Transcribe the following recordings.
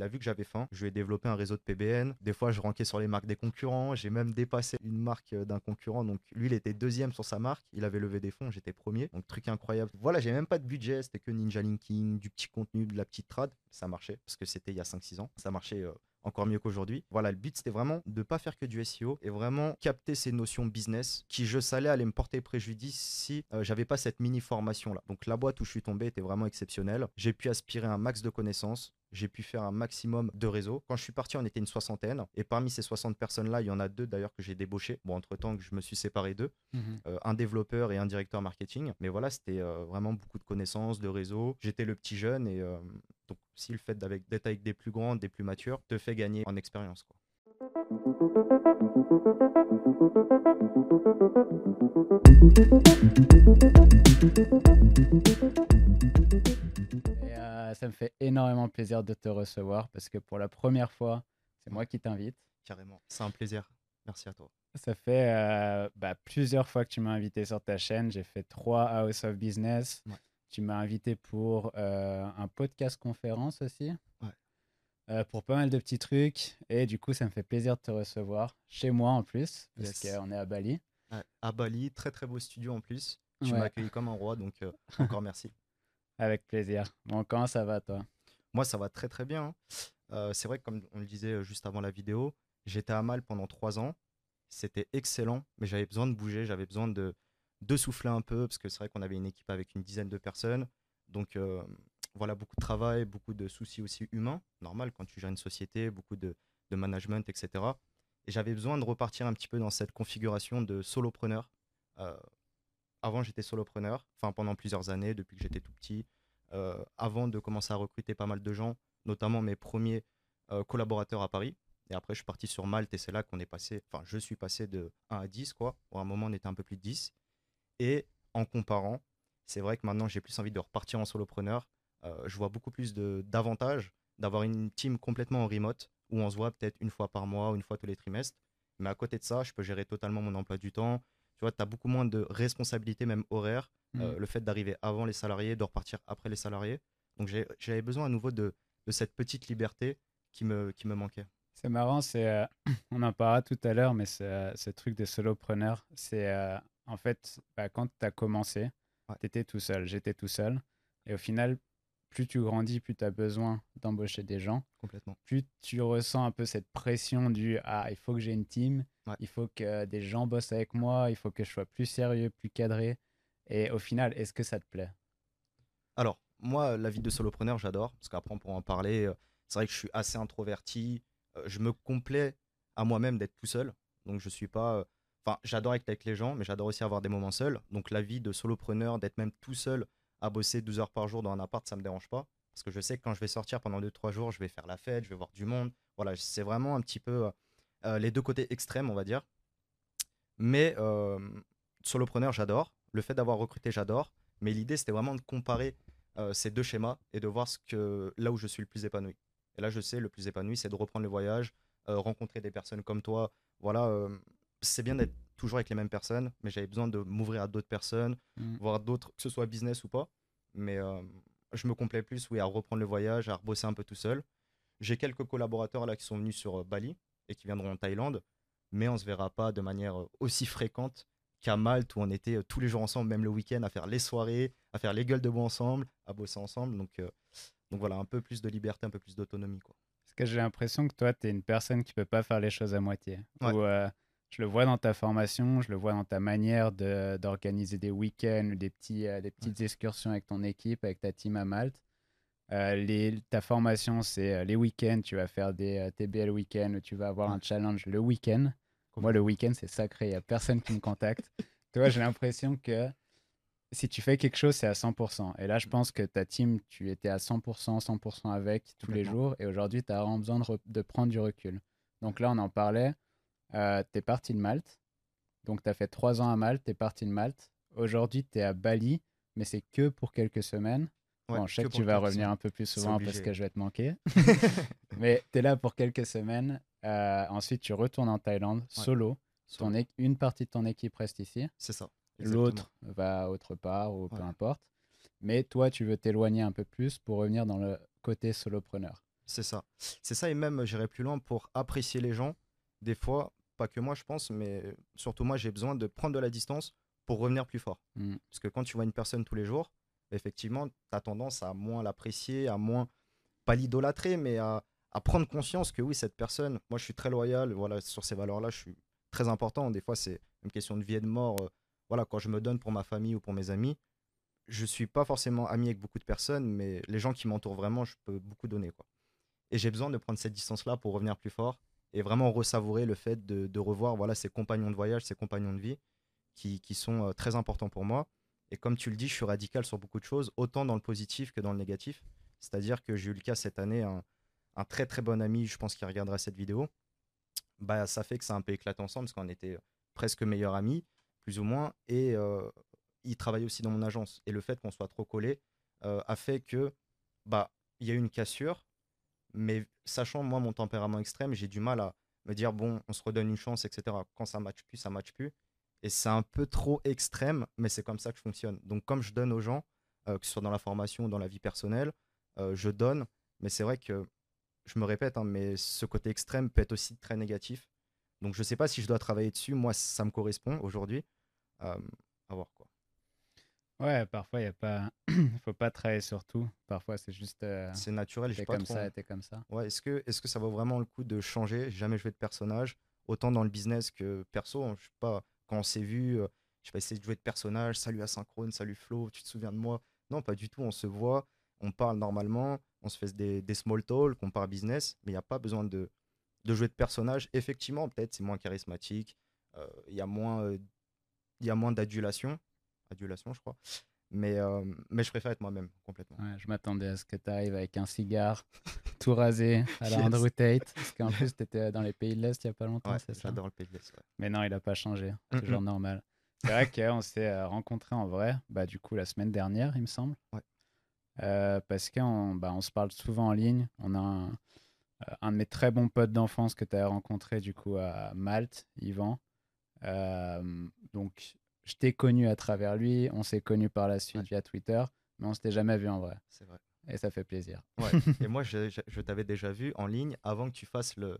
il a vu que j'avais faim. Je lui ai développé un réseau de PBN. Des fois, je rankais sur les marques des concurrents. J'ai même dépassé une marque euh, d'un concurrent. Donc, lui, il était deuxième sur sa marque. Il avait levé des fonds. J'étais premier. Donc, truc incroyable. Voilà, j'ai même pas de budget. C'était que Ninja Linking, du petit contenu, de la petite trad. Ça marchait parce que c'était il y a 5-6 ans. Ça marchait euh, encore mieux qu'aujourd'hui. Voilà, le but c'était vraiment de pas faire que du SEO et vraiment capter ces notions business qui, je savais, allaient me porter préjudice si euh, j'avais pas cette mini formation là. Donc la boîte où je suis tombé était vraiment exceptionnelle. J'ai pu aspirer un max de connaissances. J'ai pu faire un maximum de réseaux. Quand je suis parti, on était une soixantaine. Et parmi ces 60 personnes-là, il y en a deux d'ailleurs que j'ai débauché. Bon, entre-temps, que je me suis séparé d'eux. Mhm. Euh, un développeur et un directeur marketing. Mais voilà, c'était euh, vraiment beaucoup de connaissances, de réseaux. J'étais le petit jeune et euh, donc si le fait d'être avec des plus grands, des plus matures, te fait gagner en expérience. quoi. Euh, ça me fait énormément plaisir de te recevoir parce que pour la première fois, c'est moi qui t'invite. Carrément. C'est un plaisir. Merci à toi. Ça fait euh, bah, plusieurs fois que tu m'as invité sur ta chaîne. J'ai fait trois House of Business. Ouais. Tu m'as invité pour euh, un podcast conférence aussi. Ouais. Euh, pour pas mal de petits trucs. Et du coup, ça me fait plaisir de te recevoir chez moi en plus, parce Yes. qu'on est à Bali. Ouais, À Bali, très très beau studio en plus. Tu m'as accueilli comme un roi, donc encore merci. Avec plaisir. Bon, comment ça va, toi? Moi, ça va très très bien. hein. Euh, c'est vrai que comme on le disait euh, juste avant la vidéo, j'étais à Mal pendant trois ans. C'était excellent, mais j'avais besoin de bouger, j'avais besoin de, de souffler un peu, parce que c'est vrai qu'on avait une équipe avec une dizaine de personnes. Donc euh, voilà, beaucoup de travail, beaucoup de soucis aussi humains, normal quand tu gères une société, beaucoup de, de management, etc. Et j'avais besoin de repartir un petit peu dans cette configuration de solopreneur. Avant, j'étais solopreneur, enfin pendant plusieurs années, depuis que j'étais tout petit. Euh, avant de commencer à recruter pas mal de gens, notamment mes premiers euh, collaborateurs à Paris. Et après, je suis parti sur Malte et c'est là qu'on est passé, enfin, je suis passé de 1 à 10, quoi. Pour un moment, on était un peu plus de 10. Et en comparant, c'est vrai que maintenant, j'ai plus envie de repartir en solopreneur. Euh, je vois beaucoup plus d'avantages d'avoir une team complètement en remote où on se voit peut-être une fois par mois une fois tous les trimestres. Mais à côté de ça, je peux gérer totalement mon emploi du temps. Tu vois, tu as beaucoup moins de responsabilités, même horaires. Euh, Mm. le fait d'arriver avant les salariés, de repartir après les salariés. Donc j'avais besoin à nouveau de, de cette petite liberté qui me, qui me manquait. C'est marrant, c'est, euh, on en parlera tout à l'heure, mais ce, euh, ce truc de solopreneur, c'est euh, en fait, bah, quand tu as commencé, Ouais. tu étais tout seul, j'étais tout seul. Et au final, plus tu grandis, plus tu as besoin d'embaucher des gens, Complètement. plus tu ressens un peu cette pression du Ah, il faut que j'ai une team, Ouais. il faut que des gens bossent avec moi, il faut que je sois plus sérieux, plus cadré. Et au final, est-ce que ça te plaît? Alors, moi, la vie de solopreneur, j'adore, parce qu'après, on pourra en parler. Euh, C'est vrai que je suis assez introverti. Euh, Je me complais à moi-même d'être tout seul. Donc, je suis pas. euh, Enfin, j'adore être avec les gens, mais j'adore aussi avoir des moments seuls. Donc, la vie de solopreneur, d'être même tout seul à bosser 12 heures par jour dans un appart, ça me dérange pas. Parce que je sais que quand je vais sortir pendant 2-3 jours, je vais faire la fête, je vais voir du monde. Voilà, c'est vraiment un petit peu euh, euh, les deux côtés extrêmes, on va dire. Mais euh, solopreneur, j'adore. Le fait d'avoir recruté, j'adore. Mais l'idée, c'était vraiment de comparer euh, ces deux schémas et de voir ce que, là où je suis le plus épanoui. Et là, je sais, le plus épanoui, c'est de reprendre le voyage, rencontrer des personnes comme toi. Voilà, c'est bien d'être toujours avec les mêmes personnes, mais j'avais besoin de m'ouvrir à d'autres personnes, Mm. voir d'autres, que ce soit business ou pas. Mais euh, je me complais plus, oui, à reprendre le voyage, à rebosser un peu tout seul. J'ai quelques collaborateurs là qui sont venus sur euh, Bali et qui viendront en Thaïlande, mais on se verra pas de manière euh, aussi fréquente qu'à Malte où on était tous les jours ensemble, même le week-end, à faire les soirées, à faire les gueules de bois ensemble, à bosser ensemble. Donc, euh, donc voilà, un peu plus de liberté, un peu plus d'autonomie. quoi. Parce que j'ai l'impression que toi, tu es une personne qui peut pas faire les choses à moitié. Ouais. Ou, euh, je le vois dans ta formation, je le vois dans ta manière de- d'organiser des week-ends ou des, petits, euh, des petites excursions avec ton équipe, avec ta team à Malte. Euh, les, ta formation, c'est euh, les week-ends, tu vas faire des TBL week-end où tu vas avoir Ouais. un challenge le week-end. Moi, le week-end, c'est sacré, il n'y a personne qui me contacte. Toi, j'ai l'impression que si tu fais quelque chose, c'est à 100%. Et là, je pense que ta team, tu étais à 100%, 100% avec tous les jours. Et aujourd'hui, tu as vraiment besoin de, de prendre du recul. Donc là, on en parlait. Euh, tu es parti de Malte. Donc, tu as fait trois ans à Malte, tu es parti de Malte. Aujourd'hui, tu es à Bali, mais c'est que pour quelques semaines. Ouais, bon, je sais que tu vas revenir semaines. un peu plus souvent parce que je vais te manquer. mais tu es là pour quelques semaines. Euh, ensuite, tu retournes en Thaïlande, Ouais. solo. Sur- Ton é- une partie de ton équipe reste ici. C'est ça. L'autre va autre part ou peu importe. Mais toi, tu veux t'éloigner un peu plus pour revenir dans le côté solopreneur. C'est ça. C'est ça, et même, j'irai plus loin pour apprécier les gens. Des fois, pas que moi, je pense, mais surtout moi, j'ai besoin de prendre de la distance pour revenir plus fort. Mm. Parce que quand tu vois une personne tous les jours, effectivement, tu as tendance à moins l'apprécier, à moins, pas l'idolâtrer, mais à, à prendre conscience que oui, cette personne, moi, je suis très loyal, voilà, sur ces valeurs-là, je suis très important. Des fois, c'est une question de vie et de mort. euh, Voilà, quand je me donne pour ma famille ou pour mes amis, je suis pas forcément ami avec beaucoup de personnes, mais les gens qui m'entourent vraiment, je peux beaucoup donner. Quoi. Et j'ai besoin de prendre cette distance-là pour revenir plus fort et vraiment ressavourer le fait de, revoir voilà, ces compagnons de voyage, ces compagnons de vie qui, qui sont euh, très importants pour moi. Et comme tu le dis, je suis radical sur beaucoup de choses, autant dans le positif que dans le négatif. C'est-à-dire que j'ai eu le cas cette année, un, très très bon ami, je pense qu'il regardera cette vidéo, bah, ça fait que ça a un peu éclaté ensemble parce qu'on était presque meilleurs amis, plus ou moins, et euh, il travaillait aussi dans mon agence. Et le fait qu'on soit trop collés euh, a fait que bah il y a eu une cassure, mais sachant moi mon tempérament extrême, j'ai du mal à me dire bon, on se redonne une chance, etc. Quand ça matche plus, ça matche plus. Et c'est un peu trop extrême, mais c'est comme ça que je fonctionne. Donc comme je donne aux gens, euh, que ce soit dans la formation ou dans la vie personnelle, euh, je donne, mais c'est vrai que je me répète, hein, mais ce côté extrême peut être aussi très négatif. Donc je sais pas si je dois travailler dessus. Moi, ça me correspond aujourd'hui. Euh. Ouais, parfois, il a pas... faut pas travailler sur tout. Parfois, c'est juste. euh, C'est naturel. T'es pas comme trop- ça, t'es comme ça. Ouais, est-ce que, est que ça vaut vraiment le coup de changer jamais joué de personnage, autant dans le business que perso. hein, Je sais pas, quand on s'est vu, euh, je vais essayer de jouer de personnage. Salut Asynchrone, salut Flo, tu te souviens de moi? Non, pas du tout. On se voit, on parle normalement, on se fait des, des small talk, on parle business, mais il n'y a pas besoin de, de jouer de personnage. Effectivement, peut-être c'est moins charismatique, euh, il y a moins, euh, il y a moins d'adulation, adulation, je crois. Mais, euh, mais je préfère être moi-même complètement. Ouais, je m'attendais à ce que tu arrives avec un cigare tout rasé à la Yes. Andrew Tate. Parce qu'en plus, tu étais dans les pays de l'Est il n'y a pas longtemps, Ouais, c'est ça? j'adore le PDS. ouais. Mais non, il n'a pas changé. Mm, Toujours normal. C'est vrai qu'on s'est euh, rencontrés en vrai, bah, du coup, la semaine dernière, il me semble. Ouais. Euh, parce qu'on bah, on se parle souvent en ligne. On a un, euh, un de mes très bons potes d'enfance que tu as rencontré, du coup, à Malte, Yvan. Euh, donc, je t'ai connu à travers lui. On s'est connu par la suite Ouais. via Twitter, mais on s'était jamais vu en vrai. C'est vrai. Et ça fait plaisir. Ouais. Et moi, je, je- je t'avais déjà vu en ligne avant que tu fasses le,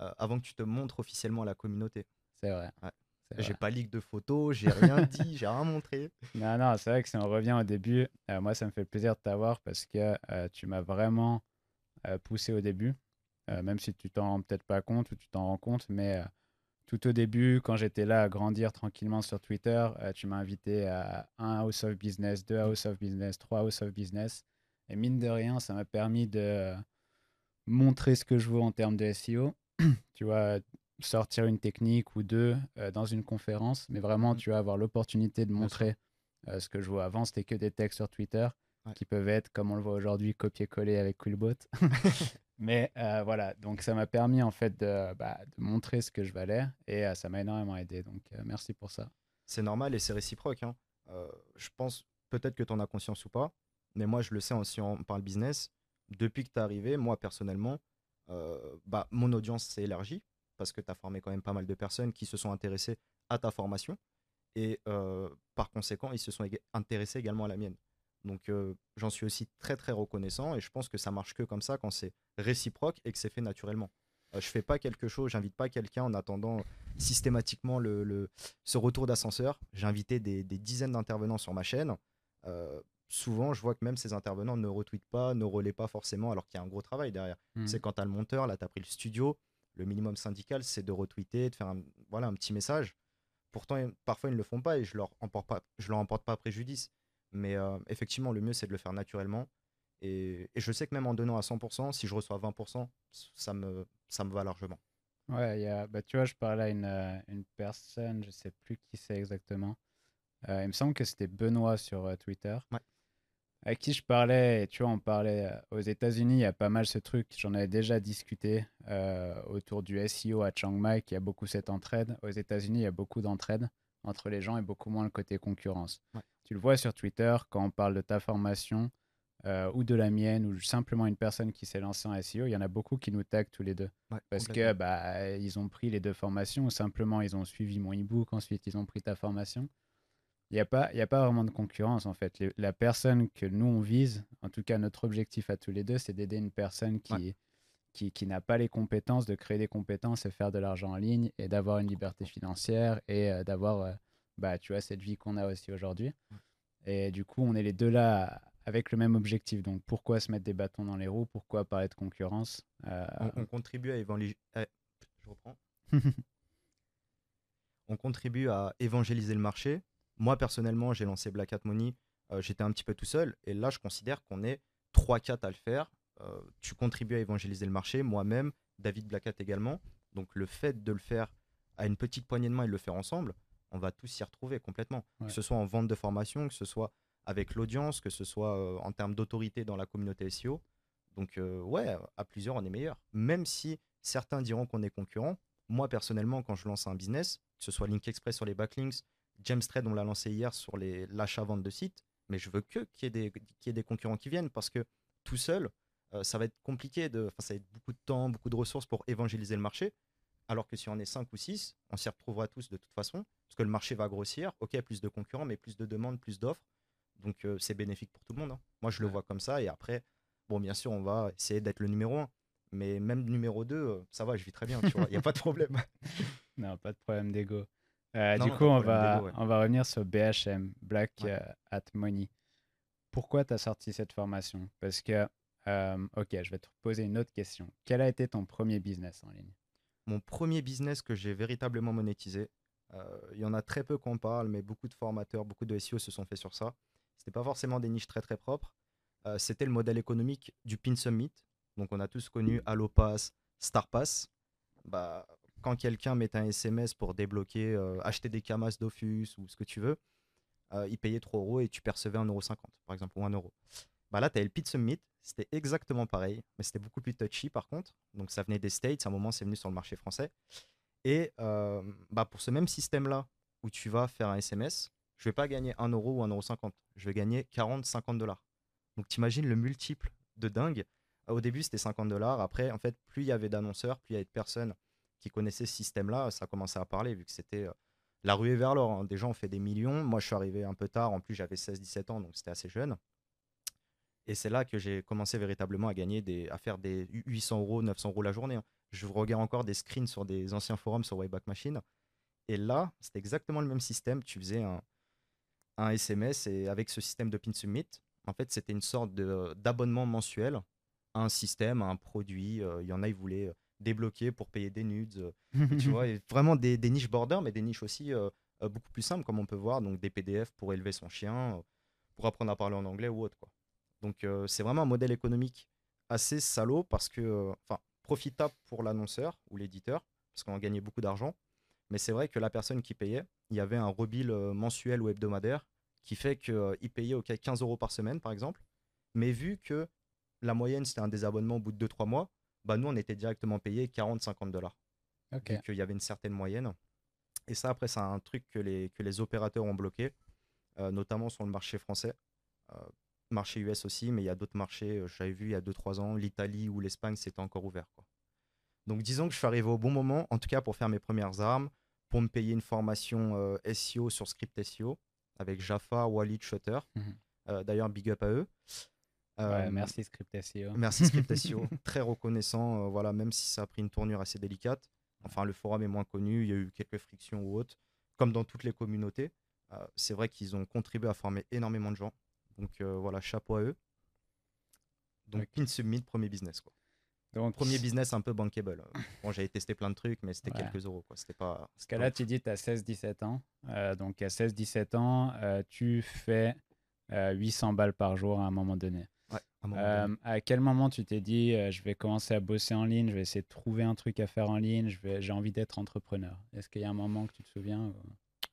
euh, avant que tu te montres officiellement à la communauté. C'est vrai. Ouais. J'ai pas leak de photos, j'ai rien dit, j'ai rien montré. Non, non, c'est vrai que si on revient au début, euh, moi, ça me fait plaisir de t'avoir parce que euh, tu m'as vraiment poussé au début, même si tu t'en rends peut-être pas compte ou tu t'en rends compte, mais tout au début, quand j'étais là à grandir tranquillement sur Twitter, euh, tu m'as invité à un House of Business, deux House of Business, trois House of Business. Et mine de rien, ça m'a permis de montrer ce que je veux en termes de SEO. tu vois, sortir une technique ou deux euh, dans une conférence, mais vraiment, Mhm. tu vas avoir l'opportunité de montrer euh, ce que je vois. Avant, c'était que des textes sur Twitter Ouais. qui peuvent être, comme on le voit aujourd'hui, copier-coller avec Quillbot. mais euh, voilà, donc ça m'a permis en fait de, bah, montrer ce que je valais et euh, ça m'a énormément aidé. Donc euh, merci pour ça. C'est normal et c'est réciproque. hein. Je pense peut-être que tu en as conscience ou pas, mais moi je le sais aussi on parle business. Depuis que tu es arrivé, moi personnellement, bah, mon audience s'est élargie parce que tu as formé quand même pas mal de personnes qui se sont intéressées à ta formation et par conséquent, ils se sont intéressés également à la mienne. Donc euh, j'en suis aussi très très reconnaissant et je pense que ça marche que comme ça quand c'est réciproque et que c'est fait naturellement. Euh, je fais pas quelque chose, j'invite pas quelqu'un en attendant systématiquement le, le- ce retour d'ascenseur. J'ai invité des, des dizaines d'intervenants sur ma chaîne. Euh, souvent, je vois que même ces intervenants ne retweetent pas, ne relaient pas forcément, alors qu'il y a un gros travail derrière. Mhm. C'est quand tu as le monteur, là, tu as pris le studio. Le minimum syndical, c'est de retweeter, de faire un, voilà, un petit message. Pourtant, parfois, ils ne le font pas et je leur emporte pas, je leur emporte pas préjudice. Mais euh, effectivement, le mieux, c'est de le faire naturellement. Et, et je sais que même en donnant à 100%, si je reçois 20%, ça me, ça me va largement. Ouais, y a, bah, tu vois, je parlais à une, euh, une personne, je sais plus qui c'est exactement. Euh, il me semble que c'était Benoît sur euh, Twitter. Ouais. Avec qui je parlais, et tu vois, on parlait aux États-Unis, il y a pas mal ce truc, j'en avais déjà discuté autour du SEO à Chiang Mai, qui a beaucoup cette entraide. Aux États-Unis, il y a beaucoup d'entraide entre les gens et beaucoup moins le côté concurrence. Ouais. Tu le vois sur Twitter quand on parle de ta formation euh, ou de la mienne ou simplement une personne qui s'est lancée en SEO, il y en a beaucoup qui nous taguent tous les deux. Ouais, Parce que bah, ils ont pris les deux formations ou simplement ils ont suivi mon e-book, ensuite ils ont pris ta formation. Il n'y a, pas, y a pas vraiment de concurrence en fait. la personne que nous on vise, en tout cas notre objectif à tous les deux, c'est d'aider une personne qui, qui, qui n'a pas les compétences, de créer des compétences et faire de l'argent en ligne et d'avoir une liberté financière et euh, d'avoir euh, bah, tu vois, cette vie qu'on a aussi aujourd'hui. Et du coup, on est les deux là avec le même objectif. Donc pourquoi se mettre des bâtons dans les roues? Pourquoi parler de concurrence? Euh, on, contribue à évangéliser. Je reprends. on contribue à évangéliser le marché moi, personnellement, j'ai lancé Black Hat Money. Euh, j'étais un petit peu tout seul. Et là, je considère qu'on est 3-4 à le faire. Euh, tu contribues à évangéliser le marché, moi-même, David Black Hat également. Donc, le fait de le faire à une petite poignée de main et de le faire ensemble, on va tous s'y retrouver complètement. Que ce soit en vente de formation, que ce soit avec l'audience, que ce soit euh, en termes d'autorité dans la communauté SEO. Donc, ouais, à plusieurs, on est meilleur. Même si certains diront qu'on est concurrent, moi, personnellement, quand je lance un business, que ce soit Link Express sur les backlinks, James Trade, on l'a lancé hier sur l'achat-vente de sites, mais je veux que qu'il y ait des concurrents qui viennent parce que tout seul, euh, ça va être compliqué, de, ça va être beaucoup de temps, beaucoup de ressources pour évangéliser le marché. Alors que si on est 5 ou 6, on s'y retrouvera tous de toute façon, parce que le marché va grossir. Ok, plus de concurrents, mais plus de demandes, plus d'offres. Donc euh, c'est bénéfique pour tout le monde. Hein. Moi, je le vois comme ça. Et après, bon, bien sûr, on va essayer d'être le numéro 1. Mais même numéro 2, euh, ça va, je vis très bien. Il n'y a pas de problème. non, pas de problème d'ego. Euh, du coup, on va, on va revenir sur BHM, Black euh, at Money. Pourquoi tu as sorti cette formation? Parce que, euh, ok, je vais te poser une autre question. Quel a été ton premier business en ligne? Mon premier business que j'ai véritablement monétisé, il y en a très peu qu'on parle, mais beaucoup de formateurs, beaucoup de SEO se sont faits sur ça. C'était pas forcément des niches très très propres. C'était le modèle économique du Pin Summit. Donc on a tous connu Allopass, StarPass. Bah, quand quelqu'un met un SMS pour débloquer, euh, acheter des camas Dofus ou ce que tu veux, euh, il payait 3 euros et tu percevais 1,50€, par exemple, ou 1 euro. Bah là, tu as le Pit Summit, c'était exactement pareil, mais c'était beaucoup plus touchy par contre. Donc ça venait des States, à un moment, c'est venu sur le marché français. Et euh, bah, pour ce même système-là, où tu vas faire un SMS, je vais pas gagner 1 euro ou 1,50€, je vais gagner 40-50 dollars. Donc t'imagines le multiple de dingue. Au début, c'était 50 dollars. Après, en fait, plus il y avait d'annonceurs, plus il y avait de personnes qui connaissaient ce système-là, ça commençait à parler vu que c'était euh, la ruée vers l'or. Hein. Des gens ont fait des millions. Moi, je suis arrivé un peu tard. En plus, j'avais 16-17 ans, donc c'était assez jeune. Et c'est là que j'ai commencé véritablement à gagner des, à faire des 800 euros, 900 euros la journée. Hein. Je regarde encore des screens sur des anciens forums sur Wayback Machine. Et là, c'était exactement le même système. Tu faisais un, un SMS et avec ce système de Pin Summit, en fait, c'était une sorte d'abonnement mensuel à un système, à un produit. Euh, il y en a, ils voulaient débloquer pour payer des nudes. Euh, tu vois, vraiment des, niches border, mais des niches aussi euh, euh, beaucoup plus simples, comme on peut voir. Donc des PDF pour élever son chien, pour apprendre à parler en anglais ou autre. Quoi. Donc c'est vraiment un modèle économique assez salaud parce que, enfin, profitable pour l'annonceur ou l'éditeur, parce qu'on gagnait beaucoup d'argent. Mais c'est vrai que la personne qui payait, il y avait un rebill mensuel ou hebdomadaire qui fait qu'il payait au 15 euros par semaine, par exemple. Mais vu que la moyenne, c'était un désabonnement au bout de 2-3 mois, bah, nous, on était directement payé 40-50 dollars. Okay. Donc, il y avait une certaine moyenne. Et ça, après, c'est un truc que les, que les opérateurs ont bloqué, euh, notamment sur le marché français. Euh, marché US aussi, mais il y a d'autres marchés, euh, j'avais vu il y a 2-3 ans, l'Italie ou l'Espagne, c'était encore ouvert. Quoi. Donc disons que je suis arrivé au bon moment, en tout cas pour faire mes premières armes, pour me payer une formation SEO sur Script SEO avec Jaffa, Walid, Shutter. Mhm. D'ailleurs, big up à eux. Euh, merci Script SEO. Merci Script SEO. Très reconnaissant, euh, voilà, même si ça a pris une tournure assez délicate. Enfin, le forum est moins connu, il y a eu quelques frictions ou autres, comme dans toutes les communautés. Euh, c'est vrai qu'ils ont contribué à former énormément de gens. Donc voilà, chapeau à eux. Donc okay. Pin Submit, premier business. Quoi. Donc, premier business un peu bankable. Bon, j'avais testé plein de trucs, mais c'était quelques euros. Quoi. C'était pas. Parce que là, tu dis tu as 16-17 ans. donc, à 16-17 ans, tu fais 800 balles par jour à un moment donné. Euh, à quel moment tu t'es dit, euh, je vais commencer à bosser en ligne, je vais essayer de trouver un truc à faire en ligne, j'ai envie d'être entrepreneur? Est-ce qu'il y a un moment que tu te souviens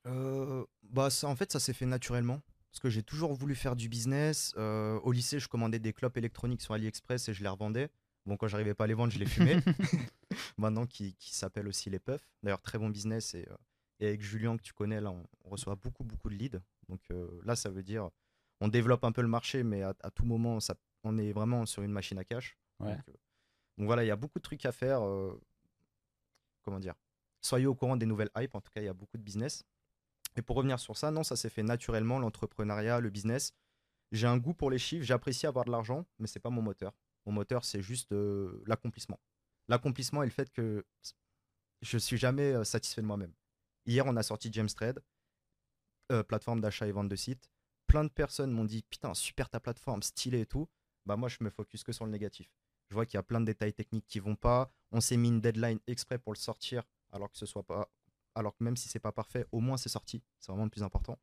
euh, bah ça, En fait, ça s'est fait naturellement. Parce que j'ai toujours voulu faire du business. au lycée, je commandais des clopes électroniques sur AliExpress et je les revendais. Bon, quand j'arrivais pas à les vendre, je les fumais. Maintenant, qui, qui s'appelle aussi les puffs. D'ailleurs, très bon business. Et, et, avec Julien, que tu connais, là, on, reçoit beaucoup, beaucoup de leads. Donc là, ça veut dire on développe un peu le marché, mais à, tout moment, ça, on est vraiment sur une machine à cash. Euh, donc, voilà, il y a beaucoup de trucs à faire. Euh, comment dire Soyez au courant des nouvelles hypes. En tout cas, il y a beaucoup de business. Et pour revenir sur ça, non, ça s'est fait naturellement, l'entrepreneuriat, le business. J'ai un goût pour les chiffres, j'apprécie avoir de l'argent, mais c'est pas mon moteur. Mon moteur, c'est juste euh, l'accomplissement. L'accomplissement et le fait que je suis jamais euh, satisfait de moi-même. Hier, on a sorti James Trade, euh, plateforme d'achat et vente de sites. Plein de personnes m'ont dit Putain, super ta plateforme, stylé et tout. Bah, moi, je me focus que sur le négatif. Je vois qu'il y a plein de détails techniques qui vont pas. On s'est mis une deadline exprès pour le sortir, alors que ce soit pas. Alors que même si c'est pas parfait, au moins c'est sorti. C'est vraiment le plus important.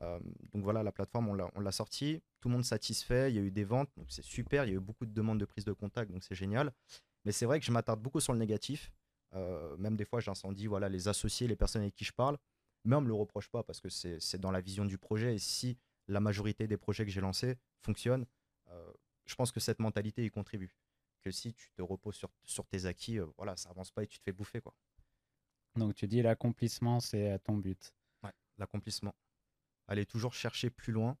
Euh, donc voilà, la plateforme, on l'a sorti. Tout le monde satisfait. Il y a eu des ventes, c'est super. Il y a eu beaucoup de demandes de prise de contact, donc c'est génial. Mais c'est vrai que je m'attarde beaucoup sur le négatif. Euh, même des fois, j'incendie voilà, les associés, les personnes avec qui je parle. Mais on ne me le reproche pas parce que c'est dans la vision du projet. Et si la majorité des projets que j'ai lancés fonctionnent, euh, je pense que cette mentalité y contribue. Que si tu te reposes sur, tes acquis, voilà, ça avance pas et tu te fais bouffer. Donc tu dis l'accomplissement, c'est ton but. Ouais, l'accomplissement aller toujours chercher plus loin,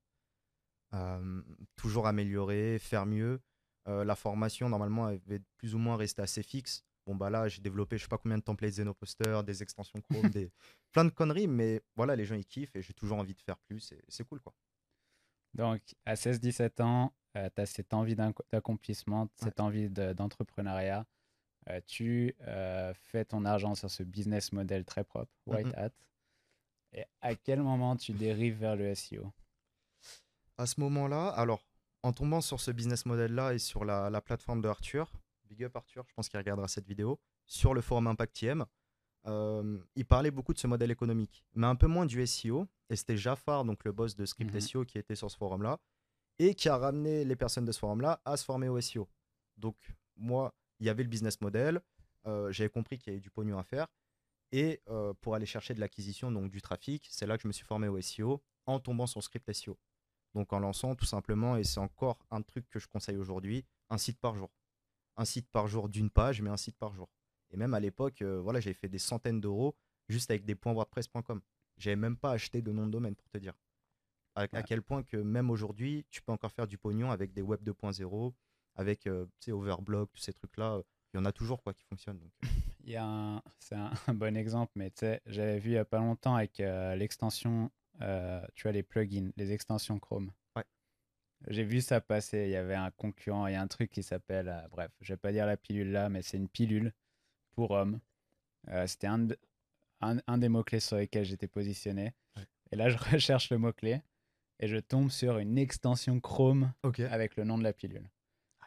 toujours améliorer, faire mieux. la formation, normalement, elle va plus ou moins rester assez fixe. Bon, bah là, j'ai développé je sais pas combien de templates Zenoposter, des extensions Chrome, des... plein de conneries, mais voilà, les gens ils kiffent et j'ai toujours envie de faire plus et c'est cool quoi. Donc, à 16-17 ans, tu as cette envie d'accomplissement, cette envie d'entrepreneuriat. Tu fais ton argent sur ce business model très propre, White Hat? Et à quel moment tu dérives vers le SEO À ce moment-là, alors, en tombant sur ce business model-là et sur la, plateforme de Arthur, Big Up Arthur, je pense qu'il regardera cette vidéo, sur le forum Impact euh, il parlait beaucoup de ce modèle économique, mais un peu moins du SEO. Et c'était Jafar, donc le boss de Script mhm. SEO, qui était sur ce forum-là, et qui a ramené les personnes de ce forum-là à se former au SEO. Donc, moi, il y avait le business model, euh, j'avais compris qu'il y avait du pognon à faire, et euh, pour aller chercher de l'acquisition, donc du trafic, c'est là que je me suis formé au SEO en tombant sur script SEO. Donc en lançant tout simplement, et c'est encore un truc que je conseille aujourd'hui, un site par jour. Un site par jour d'une page, mais un site par jour. Et même à l'époque, euh, voilà, j'avais fait des centaines d'euros juste avec des points WordPress.com. J'avais même pas acheté de nom de domaine pour te dire. À, quel point que même aujourd'hui, tu peux encore faire du pognon avec des web 2.0, avec euh, Overblog, tous ces trucs-là. Il y en a toujours quoi qui fonctionnent. Donc. Il y a c'est un, bon exemple, mais tu sais, j'avais vu il n'y a pas longtemps avec euh, l'extension, euh, tu vois, les plugins, les extensions Chrome. Ouais. J'ai vu ça passer. Il y avait un concurrent, il y a un truc qui s'appelle, euh, bref, je vais pas dire la pilule là, mais c'est une pilule pour hommes. C'était un, un, des mots-clés sur lesquels j'étais positionné. Et là, je recherche le mot-clé et je tombe sur une extension Chrome avec le nom de la pilule.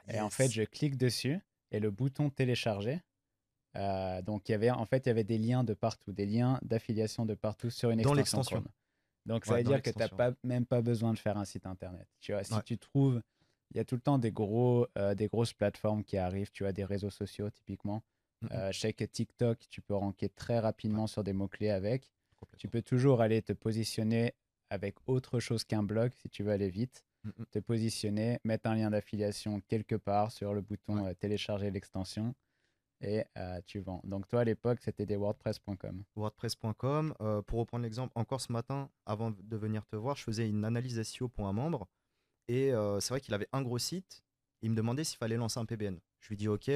Et en fait, je clique dessus et le bouton télécharger euh, donc, il y avait, en fait, il y avait des liens de partout, des liens d'affiliation de partout sur une extension. Dans l'extension. Donc, ça veut dire que tu n'as pas, même pas besoin de faire un site internet. Tu vois, si tu trouves, il y a tout le temps des, gros, euh, des grosses plateformes qui arrivent, tu as des réseaux sociaux typiquement. Euh, je sais que TikTok, tu peux ranker très rapidement sur des mots-clés avec. Tu peux toujours aller te positionner avec autre chose qu'un blog si tu veux aller vite. Te positionner, mettre un lien d'affiliation quelque part sur le bouton télécharger l'extension et euh, tu vends. Donc toi à l'époque c'était des WordPress.com. WordPress.com. Euh, pour reprendre l'exemple, encore ce matin, avant de venir te voir, je faisais une analyse SEO pour un membre et euh, c'est vrai qu'il avait un gros site. Il me demandait s'il fallait lancer un PBN. Je lui dis ok,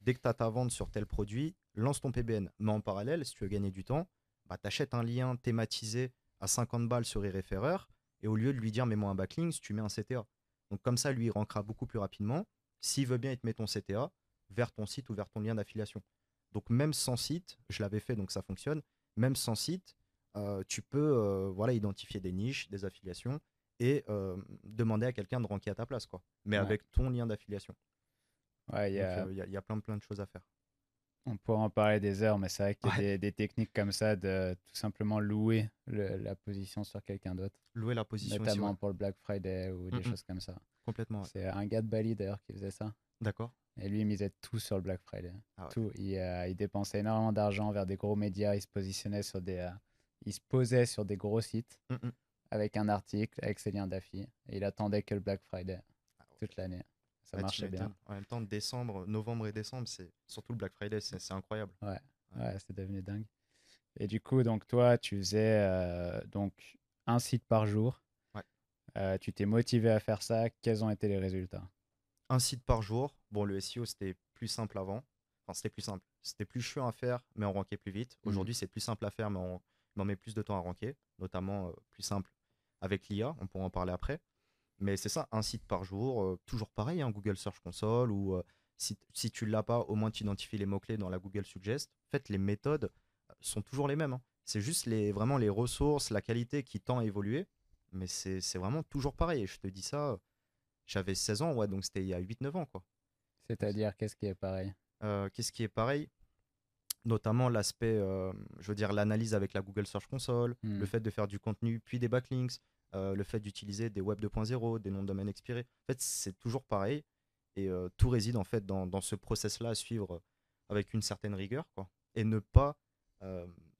dès que tu as ta vente sur tel produit, lance ton PBN. Mais en parallèle, si tu veux gagner du temps, bah, tu achètes un lien thématisé à 50 balles sur e-référeur et au lieu de lui dire mets-moi un backlink, tu mets un CTA. Donc comme ça, lui, il rankera beaucoup plus rapidement. S'il veut bien, il te met ton CTA vers ton site ou vers ton lien d'affiliation. Donc même sans site, je l'avais fait donc ça fonctionne, même sans site, euh, tu peux euh, voilà, identifier des niches, des affiliations et euh, demander à quelqu'un de ranker à ta place, quoi. mais avec ton lien d'affiliation. Il y, a... y, a plein, plein de choses à faire. On pourrait en parler des heures, mais c'est vrai qu'il y a des, techniques comme ça de tout simplement louer la position sur quelqu'un d'autre. Louer la position. Notamment pour le Black Friday ou des choses comme ça. Complètement. C'est un gars de Bali d'ailleurs qui faisait ça. D'accord. Et lui, il misait tout sur le Black Friday. Ah tout. Euh, il, dépensait énormément d'argent vers des gros médias. Il se positionnait sur des. Euh, il se posait sur des gros sites avec un article, avec ses liens d'affi. Et il attendait que le Black Friday ah toute l'année. Ça marchait bien. En même temps, décembre, novembre et décembre, c'est surtout le Black Friday, c'est incroyable. Ouais, ouais, c'est devenu dingue. Et du coup, donc toi, tu faisais euh, donc un site par jour. Ouais. tu t'es motivé à faire ça. Quels ont été les résultats? Un site par jour. Bon, le SEO, c'était plus simple avant. Enfin, c'était plus simple. C'était plus chiant à faire, mais on rankait plus vite. Mmh. Aujourd'hui, c'est plus simple à faire, mais mais on met plus de temps à ranker, notamment plus simple avec l'IA, on pourra en parler après. Mais c'est ça, un site par jour, toujours pareil, hein, Google Search Console, ou si, si tu ne l'as pas, au moins tu identifies les mots-clés dans la Google Suggest. En fait, les méthodes sont toujours les mêmes. Hein. C'est juste les, vraiment les ressources, la qualité qui tend à évoluer. Mais c'est vraiment toujours pareil. Et je te dis ça, j'avais 16 ans, ouais, donc c'était il y a 8-9 ans. quoi. C'est-à-dire, qu'est-ce qui est pareil? Qu'est-ce qui est pareil? Notamment l'aspect, je veux dire, l'analyse avec la Google Search Console, le hmm. fait de faire du contenu, puis des backlinks, le fait d'utiliser des web 2.0, des noms de domaine expirés. En fait, c'est toujours pareil. Et tout réside en fait dans, dans ce process-là à suivre avec une certaine rigueur, quoi. Et ne pas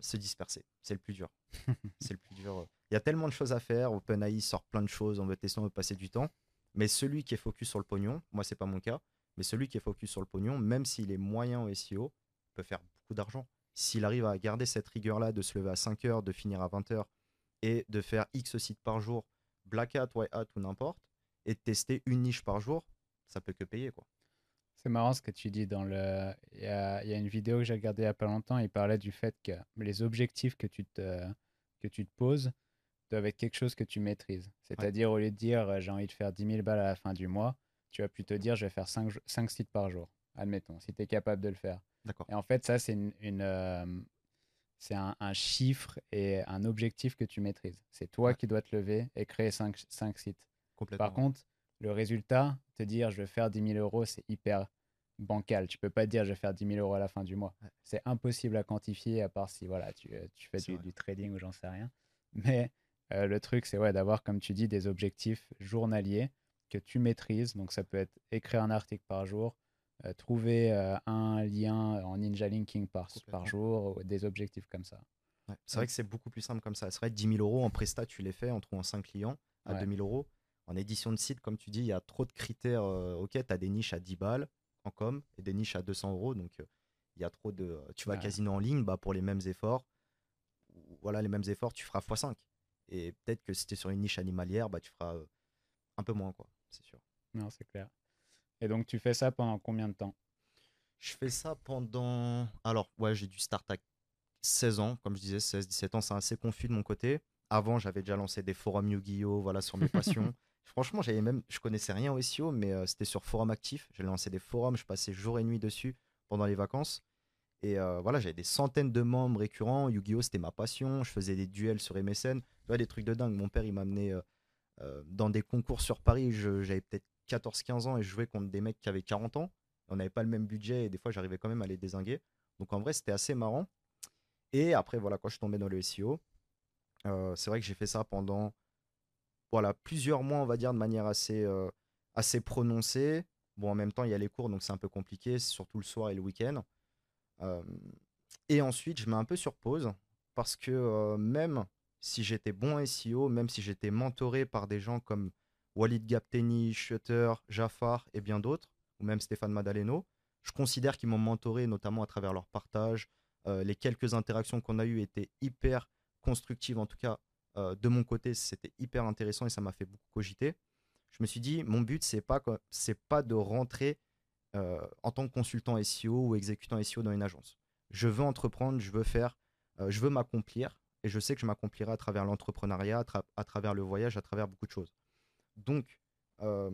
se disperser. C'est le plus dur. c'est le plus dur. Il y a tellement de choses à faire. OpenAI sort plein de choses. On veut tester, on veut passer du temps. Mais celui qui est focus sur le pognon, moi c'est pas mon cas, mais celui qui est focus sur le pognon, même s'il est moyen au SEO, peut faire beaucoup d'argent. S'il arrive à garder cette rigueur-là, de se lever à 5 heures, de finir à 20 heures et de faire X sites par jour, Black Hat, White Hat ou n'importe, et de tester une niche par jour, ça peut que payer quoi. C'est marrant ce que tu dis dans le. Il y a, une vidéo que j'ai regardée il n'y a pas longtemps. Il parlait du fait que les objectifs que tu te, que tu te poses doivent être quelque chose que tu maîtrises. C'est-à-dire, au lieu de dire euh, j'ai envie de faire 10 000 balles à la fin du mois, tu vas plutôt dire je vais faire 5, 5 sites par jour. Admettons, si tu es capable de le faire. Et en fait, ça, c'est une, euh, c'est un, chiffre et un objectif que tu maîtrises. C'est toi qui dois te lever et créer 5, 5 sites. Par contre, le résultat, te dire je vais faire 10 000 euros, c'est hyper bancal. Tu peux pas dire je vais faire 10 000 euros à la fin du mois. C'est impossible à quantifier à part si voilà, tu, euh, tu fais du, trading ou j'en sais rien. Mais euh, le truc, c'est ouais, d'avoir, comme tu dis, des objectifs journaliers que tu maîtrises. Donc ça peut être écrire un article par jour, euh, trouver un lien en ninja linking par, par jour, ou des objectifs comme ça. C'est vrai que c'est beaucoup plus simple comme ça. C'est vrai que 10 000 euros en prestat, tu les fais en trouvant 5 clients à 2 000 euros. En édition de site, comme tu dis, il y a trop de critères. ok, tu as des niches à 10 balles, en com et des niches à 200 euros. Donc, euh, il y a trop de. Tu vas quasiment en ligne bah, pour les mêmes efforts. Voilà, les mêmes efforts, tu feras x5. Et peut-être que si tu es sur une niche animalière, bah, tu feras euh, un peu moins, quoi. C'est sûr. Non, c'est clair. Et donc, tu fais ça pendant combien de temps? Je fais ça pendant. Alors, ouais, j'ai dû start à 16 ans, comme je disais, 16-17 ans, c'est assez confus de mon côté. Avant, j'avais déjà lancé des forums Yu-Gi-Oh! Voilà, sur mes passions. Franchement, j'avais même, je connaissais rien au SEO, mais euh, c'était sur Forum Actif. J'ai lancé des forums, je passais jour et nuit dessus pendant les vacances. Et euh, voilà, j'avais des centaines de membres récurrents. Yu-Gi-Oh! c'était ma passion. Je faisais des duels sur MSN. Tu vois, des trucs de dingue. Mon père, il m'a amené euh, dans des concours sur Paris. J'avais peut-être 14-15 ans et je jouais contre des mecs qui avaient 40 ans. On n'avait pas le même budget et des fois, j'arrivais quand même à les désinguer. Donc en vrai, c'était assez marrant. Et après, voilà, quand je suis tombé dans le SEO, c'est vrai que j'ai fait ça pendant voilà, plusieurs mois, on va dire, de manière assez, euh, assez prononcée. Bon, en même temps, il y a les cours, donc c'est un peu compliqué, surtout le soir et le week-end. Euh, et ensuite, je mets un peu sur pause parce que euh, même si j'étais bon SEO, même si j'étais mentoré par des gens comme Walid Gapteni, Shutter, Jafar et bien d'autres, ou même Stéphane Madaleno, je considère qu'ils m'ont mentoré notamment à travers leur partage. les quelques interactions qu'on a eues étaient hyper constructives, en tout cas euh, de mon côté, c'était hyper intéressant et ça m'a fait beaucoup cogiter. Je me suis dit, mon but, c'est pas, pas de rentrer euh, en tant que consultant SEO ou exécutant SEO dans une agence. Je veux entreprendre, je veux faire, euh, je veux m'accomplir et je sais que je m'accomplirai à travers l'entrepreneuriat, à, travers le voyage, à travers beaucoup de choses. Donc,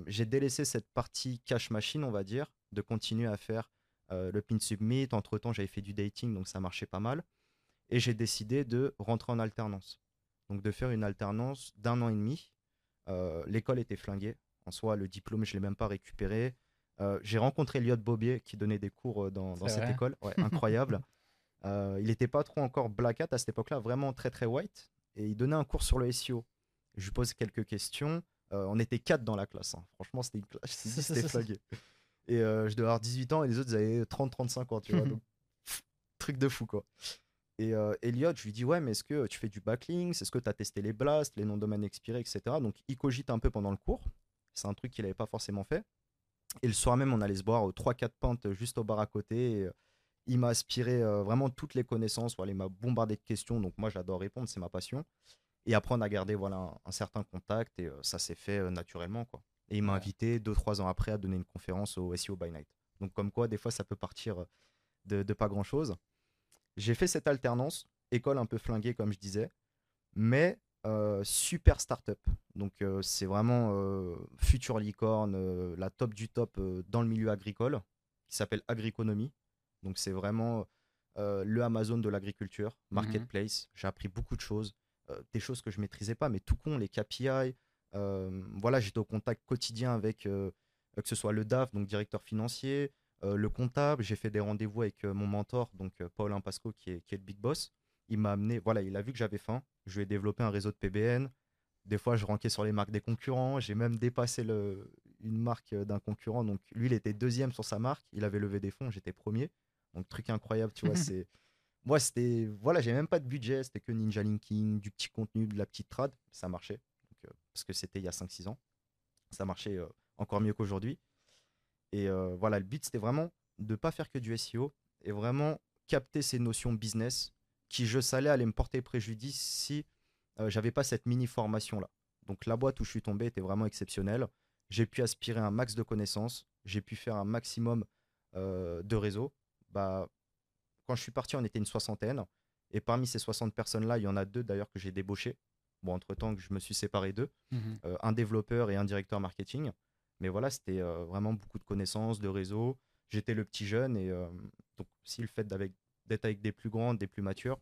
j'ai délaissé cette partie cash machine, on va dire, de continuer à faire le pin submit. Entre temps, j'avais fait du dating, donc ça marchait pas mal. Et j'ai décidé de rentrer en alternance donc de faire une alternance d'un an et demi. Euh, l'école était flinguée. En soi, le diplôme, je ne l'ai même pas récupéré. Euh, j'ai rencontré Lyot Bobier qui donnait des cours euh, dans, cette école. incroyable. il n'était pas trop encore black hat à cette époque-là, vraiment très très white. Et il donnait un cours sur le SEO. Je lui pose quelques questions. On était quatre dans la classe. Hein. Franchement, c'était une classe. C'était. Et je devais avoir 18 ans et les autres, ils avaient 30-35 ans. Tu vois, truc de fou, quoi. Et euh, Elliot, je lui dis Ouais, mais est-ce que tu fais du backlinks? Est-ce que tu as testé les blasts, les noms de domaine expirés, etc. Donc, il cogite un peu pendant le cours. C'est un truc qu'il n'avait pas forcément fait. Et le soir même, on allait se boire 3-4 pintes juste au bar à côté. Euh, il m'a aspiré euh, vraiment toutes les connaissances. Voilà, il m'a bombardé de questions. Donc, moi, j'adore répondre, c'est ma passion. Et après, on a gardé voilà, un, certain contact et ça s'est fait naturellement. Quoi. Et il m'a invité 2-3 ans après à donner une conférence au SEO by Night. Donc, comme quoi, des fois, ça peut partir de, de pas grand-chose. J'ai fait cette alternance école un peu flinguée, comme je disais, mais euh, super startup. Donc, euh, c'est vraiment euh, future licorne, la top du top dans le milieu agricole, qui s'appelle Agriconomie. Donc, c'est vraiment le Amazon de l'agriculture, Mhm. marketplace. J'ai appris beaucoup de choses, des choses que je maîtrisais pas, mais tout con, les KPI. voilà, j'étais au contact quotidien avec que ce soit le DAF, donc directeur financier, euh, le comptable. J'ai fait des rendez-vous avec euh, mon mentor, donc euh, Paul Impasco, qui est, qui est le big boss. Il m'a amené, voilà, il a vu que j'avais faim. Je lui ai développé un réseau de PBN. Des fois, je ranquais sur les marques des concurrents. J'ai même dépassé le, une marque euh, d'un concurrent. Donc, lui, il était deuxième sur sa marque. Il avait levé des fonds. J'étais premier. Donc, truc incroyable, tu vois. c'est Moi, c'était. Voilà, j'ai même pas de budget. C'était que Ninja Linking, du petit contenu, de la petite trad. Ça marchait. Euh, parce que c'était il y a 5-6 ans. Ça marchait euh, encore mieux qu'aujourd'hui. Et euh, voilà, le but, c'était vraiment de pas faire que du SEO et vraiment capter ces notions business qui, je savais, allaient me porter préjudice si j'avais pas cette mini formation là. Donc la boîte où je suis tombé était vraiment exceptionnelle. J'ai pu aspirer un max de connaissances, j'ai pu faire un maximum de réseau. Bah, quand je suis parti, on était une soixantaine. Et parmi ces 60 personnes-là, il y en a deux d'ailleurs que j'ai débauchés. Bon, entre-temps, je me suis séparé d'eux. Mhm. Euh, un développeur et un directeur marketing. Mais voilà, c'était euh, vraiment beaucoup de connaissances, de réseau. J'étais le petit jeune et euh, donc si le fait d'être avec des plus grands, des plus matures,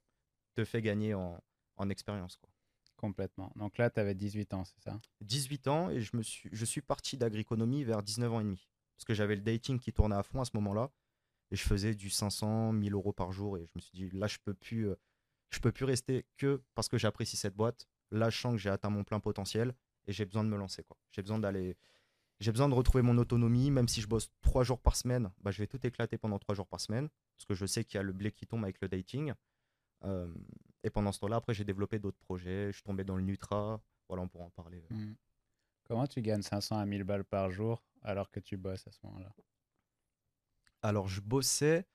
te fait gagner en, en expérience. quoi. Complètement. Donc là, tu avais 18 ans, c'est ça? 18 ans et je, me suis, je suis parti d'agriconomie vers 19 ans et demi. Parce que j'avais le dating qui tournait à fond à ce moment-là. Et je faisais du 500, 1000 euros par jour. Et je me suis dit, là, je peux plus, euh, je peux plus rester que parce que j'apprécie cette boîte. Là, je sens que j'ai atteint mon plein potentiel et j'ai besoin de me lancer. quoi. J'ai besoin d'aller. J'ai besoin de retrouver mon autonomie, même si je bosse trois jours par semaine, bah, je vais tout éclater pendant trois jours par semaine, parce que je sais qu'il y a le blé qui tombe avec le dating. Euh, et pendant ce temps-là, après, j'ai développé d'autres projets. Je suis tombé dans le Nutra. Voilà, on pourra en parler. Mhm. Comment tu gagnes 500 à 1000 balles par jour alors que tu bosses à ce moment-là? Alors, je bossais.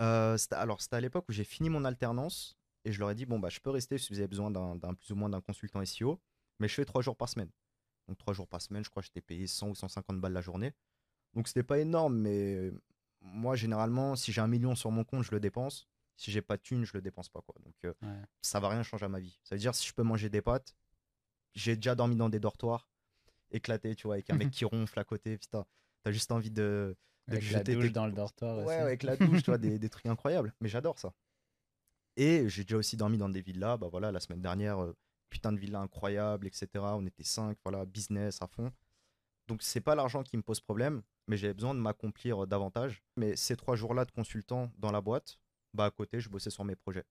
euh, c'était- alors, c'était à l'époque où j'ai fini mon alternance et je leur ai dit bon, bah, je peux rester si vous avez besoin d'un d'un- plus ou moins d'un consultant SEO, mais je fais trois jours par semaine. Donc, trois jours par semaine, je crois que j'étais payé 100 ou 150 balles la journée. Donc, c'était pas énorme, mais moi, généralement, si j'ai un million sur mon compte, je le dépense. Si j'ai pas de thune, je le dépense pas. Quoi. Donc, euh, Ouais. ça va rien changer à ma vie. Ça veut dire, si je peux manger des pâtes, j'ai déjà dormi dans des dortoirs éclatés, tu vois, avec un mec qui ronfle à côté. Putain, t'as juste envie de. De Avec la douche dans le dortoir Ouais, aussi. avec la douche, tu vois, des, des trucs incroyables. Mais j'adore ça. Et j'ai déjà aussi dormi dans des villas. Bah voilà, la semaine dernière, euh, putain de villa incroyable, etc. On était cinq, voilà, business à fond. Donc c'est pas l'argent qui me pose problème, mais j'avais besoin de m'accomplir euh, davantage. Mais ces trois jours-là de consultant dans la boîte, bah à côté, je bossais sur mes projets.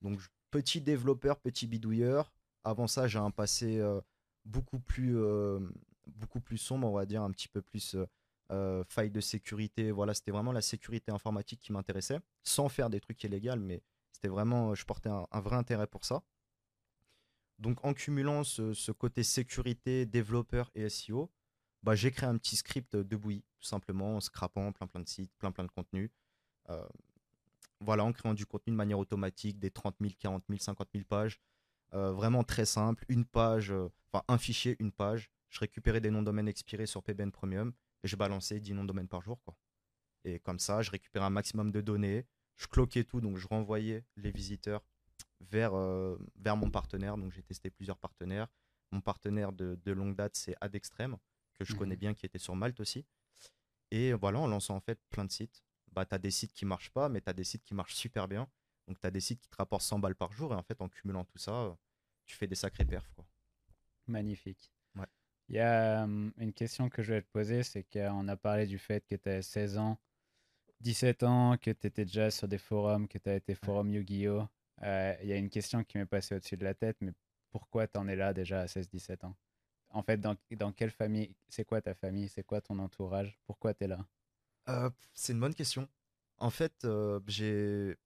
Donc petit développeur, petit bidouilleur. Avant ça, j'ai un passé euh, beaucoup plus euh, beaucoup plus sombre, on va dire, un petit peu plus euh, euh, faille de sécurité. Voilà, c'était vraiment la sécurité informatique qui m'intéressait, sans faire des trucs illégaux, mais c'était vraiment, je portais un, vrai intérêt pour ça. Donc en cumulant ce, côté sécurité, développeur et SEO, bah, j'ai créé un petit script de bouillie, tout simplement, en scrapant plein plein de sites, plein plein de contenus. Euh, voilà, en créant du contenu de manière automatique, des 30 000, 40 000, 50 000 pages. Euh, vraiment très simple, une page, euh, enfin un fichier, une page. Je récupérais des noms de domaine expirés sur PBN Premium et je balançais 10 noms de domaine par jour. Quoi. Et comme ça, je récupérais un maximum de données, je cloquais tout, donc je renvoyais les visiteurs vers, euh, vers mon partenaire. Donc j'ai testé plusieurs partenaires. Mon partenaire de, de longue date, c'est Adextreme, que je connais bien, qui était sur Malte aussi. Et voilà, en lançant en fait plein de sites, bah, tu as des sites qui marchent pas, mais tu as des sites qui marchent super bien. Donc tu as des sites qui te rapportent 100 balles par jour, et en fait, en cumulant tout ça, tu fais des sacrés perfs. Quoi. Magnifique. Il y a une question que je vais te poser, c'est qu'on a parlé du fait que tu as 16 ans, 17 ans, que tu étais déjà sur des forums, que tu as été forum Yu-Gi-Oh! Euh, Il y a une question qui m'est passée au-dessus de la tête, mais pourquoi tu en es là déjà à 16-17 ans? En fait, dans, dans quelle famille C'est quoi ta famille? C'est quoi ton entourage? Pourquoi tu es là? Euh, c'est une bonne question. En fait, euh, j'ai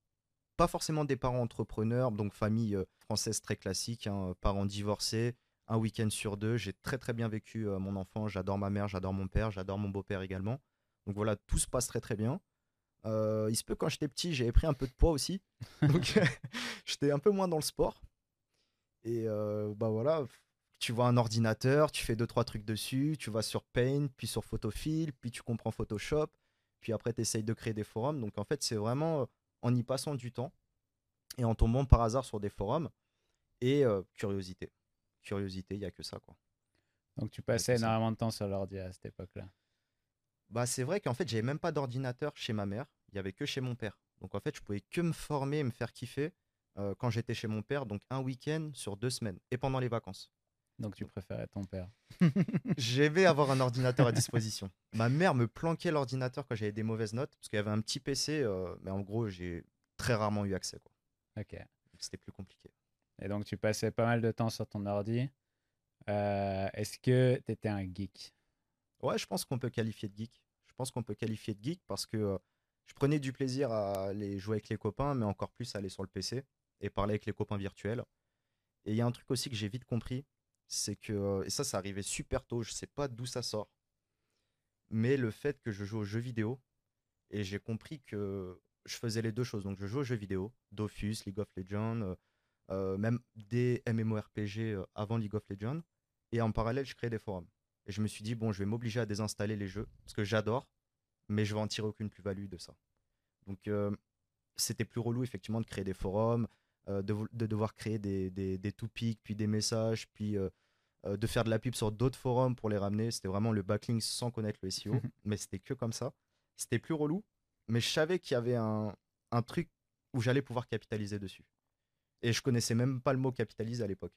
pas forcément des parents entrepreneurs, donc famille française très classique, hein, parents divorcés, un week-end sur deux. J'ai très très bien vécu euh, mon enfant. J'adore ma mère, j'adore mon père, j'adore mon beau-père également. Donc voilà, tout se passe très très bien. Euh, il se peut quand j'étais petit, j'avais pris un peu de poids aussi, donc j'étais un peu moins dans le sport. Et euh, bah voilà, tu vois un ordinateur, tu fais deux trois trucs dessus, tu vas sur Paint, puis sur Photofill, puis tu comprends Photoshop, puis après tu essayes de créer des forums. Donc en fait, c'est vraiment en y passant du temps et en tombant par hasard sur des forums et curiosité. Curiosité, il n'y a que ça. quoi. Donc tu passais énormément de temps sur l'ordi à cette époque-là. Bah, c'est vrai qu'en fait, j'avais même pas d'ordinateur chez ma mère, il y avait que chez mon père. Donc en fait, je pouvais que me former, me faire kiffer euh, quand j'étais chez mon père, donc un week-end sur deux semaines et pendant les vacances. Donc tu préférais ton père. J'aimais avoir un ordinateur à disposition. Ma mère me planquait l'ordinateur quand j'avais des mauvaises notes, parce qu'il y avait un petit PC, euh, mais en gros, j'ai très rarement eu accès. Quoi. Ok. C'était plus compliqué. Et donc tu passais pas mal de temps sur ton ordi. Euh, est-ce que tu étais un geek? Ouais, je pense qu'on peut qualifier de geek. Je pense qu'on peut qualifier de geek parce que euh, je prenais du plaisir à aller jouer avec les copains, mais encore plus à aller sur le PC et parler avec les copains virtuels. Et il y a un truc aussi que j'ai vite compris, c'est que, euh, et ça, ça arrivait super tôt, je sais pas d'où ça sort, mais le fait que je joue aux jeux vidéo, et j'ai compris que je faisais les deux choses. Donc je joue aux jeux vidéo, Dofus, League of Legends, même des MMORPG avant League of Legends, et en parallèle, je crée des forums. Et je me suis dit, bon, je vais m'obliger à désinstaller les jeux, parce que j'adore, mais je vais en tirer aucune plus-value de ça. Donc, euh, c'était plus relou, effectivement, de créer des forums, euh, de, devoir créer des, des, des topics, puis des messages, puis euh, de faire de la pub sur d'autres forums pour les ramener. C'était vraiment le backlink sans connaître le SEO, mais c'était que comme ça. C'était plus relou, mais je savais qu'il y avait un, un truc où j'allais pouvoir capitaliser dessus. Et je connaissais même pas le mot capitaliser à l'époque.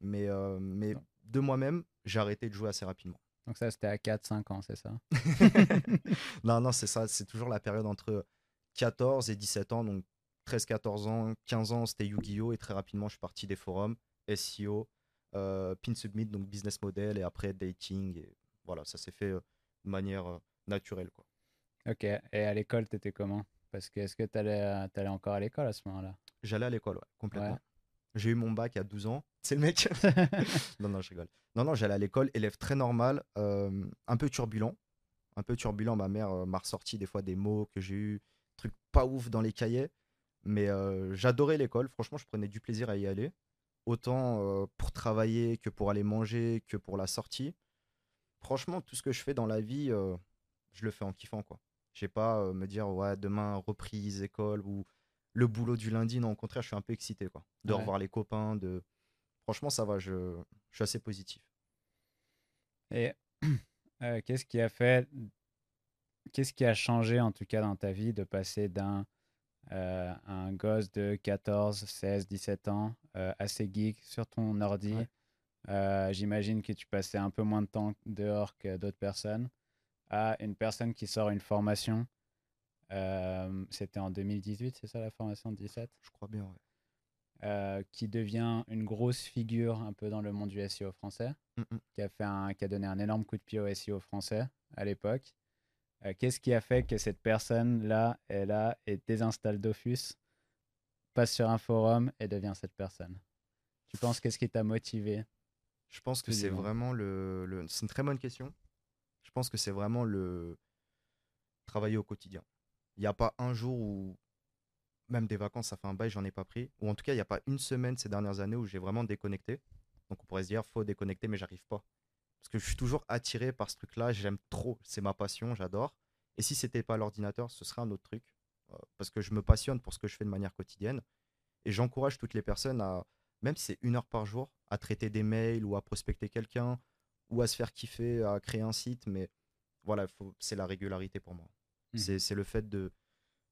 Mais, mais de moi-même, j'ai arrêté de jouer assez rapidement. Donc ça, c'était à 4-5 ans, c'est ça? Non, non, c'est ça. C'est toujours la période entre 14 et 17 ans. Donc 13, 14 ans, 15 ans, c'était Yu-Gi-Oh! Et très rapidement, je suis parti des forums, SEO, euh, Pin Submit, donc business model, et après dating. Et voilà, ça s'est fait euh, de manière euh, naturelle. Quoi. Ok. Et à l'école, tu étais comment? Parce que est-ce que tu allais, allais, encore à l'école à ce moment-là? J'allais à l'école, ouais, complètement. J'ai eu mon bac à 12 ans. C'est le mec Non, non, je rigole. Non, non, j'allais à l'école, élève très normal, euh, un peu turbulent. Un peu turbulent. Ma mère euh, m'a ressorti des fois des mots que j'ai eu, trucs pas ouf dans les cahiers. Mais euh, j'adorais l'école. Franchement, je prenais du plaisir à y aller. Autant pour travailler que pour aller manger, que pour la sortie. Franchement, tout ce que je fais dans la vie, je le fais en kiffant, quoi. Je pas me dire, ouais, demain, reprise, école, ou le boulot du lundi. Non, au contraire, je suis un peu excité, quoi. De revoir les copains, de. Franchement, ça va, je, je suis assez positif. Et euh, qu'est-ce qui a fait. Qu'est-ce qui a changé, en tout cas, dans ta vie, de passer d'un. Euh, un gosse de 14, 16, 17 ans, euh, assez geek sur ton ordi? J'imagine que tu passais un peu moins de temps dehors que d'autres personnes. À une personne qui sort une formation c'était en 2018, c'est ça la formation de 17 Je crois bien, qui devient une grosse figure un peu dans le monde du SEO français, qui, a fait un, qui a donné un énorme coup de pied au SEO français à l'époque. Qu'est-ce qui a fait que cette personne-là est là et désinstalle Dofus, passe sur un forum et devient cette personne? Tu penses qu'est-ce qui t'a motivé? Je pense que c'est vraiment le, le... C'est une très bonne question. Je pense que c'est vraiment le travailler au quotidien. Il n'y a pas un jour où, même des vacances, ça fait un bail, j'en ai pas pris. Ou en tout cas, il n'y a pas une semaine ces dernières années où j'ai vraiment déconnecté. Donc on pourrait se dire, faut déconnecter, mais j'arrive pas. Parce que je suis toujours attiré par ce truc-là, j'aime trop, c'est ma passion, j'adore. Et si c'était pas l'ordinateur, ce serait un autre truc. Euh, parce que je me passionne pour ce que je fais de manière quotidienne. Et j'encourage toutes les personnes à, même si c'est une heure par jour, à traiter des mails ou à prospecter quelqu'un ou à se faire kiffer, à créer un site. Mais voilà, c'est la régularité pour moi. Mmh. C'est le fait de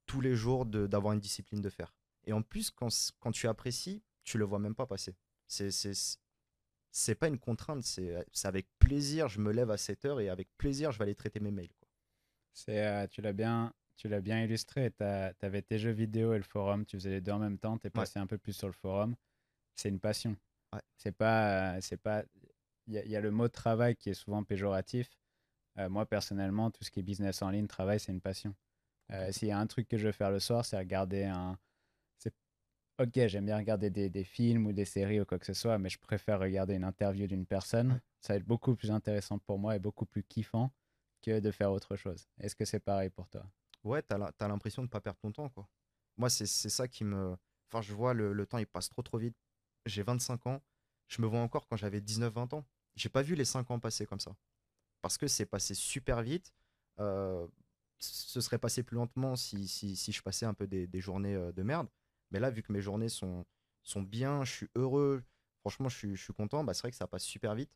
tous les jours d'avoir une discipline de faire. Et en plus, quand, quand tu apprécies, tu le vois même pas passer. C'est pas une contrainte, c'est avec plaisir, je me lève à 7 heures et avec plaisir, je vais aller traiter mes mails. C'est euh, tu l'as bien, tu l'as bien illustré. Tu avais tes jeux vidéo et le forum, tu faisais les deux en même temps, tu es passé un peu plus sur le forum. C'est une passion. C'est pas, c'est pas, il y, a le mot travail qui est souvent péjoratif, euh, moi, personnellement, tout ce qui est business en ligne, travail, c'est une passion. Euh, s'il y a un truc que je veux faire le soir, c'est regarder un. Ok, j'aime bien regarder des, des, films ou des séries ou quoi que ce soit, mais je préfère regarder une interview d'une personne. Ça va être beaucoup plus intéressant pour moi et beaucoup plus kiffant que de faire autre chose. Est-ce que c'est pareil pour toi? Ouais, tu as l'impression de ne pas perdre ton temps. quoi. Moi, c'est ça qui me. Enfin, je vois le, le temps, il passe trop trop vite. J'ai 25 ans. Je me vois encore quand j'avais 19-20 ans. J'ai pas vu les 5 ans passer comme ça parce que c'est passé super vite. Euh, ce serait passé plus lentement si, si, si, je passais un peu des, des journées euh, de merde. Mais là, vu que mes journées sont, sont bien, je suis heureux, franchement, je suis, je suis content, bah, c'est vrai que ça passe super vite.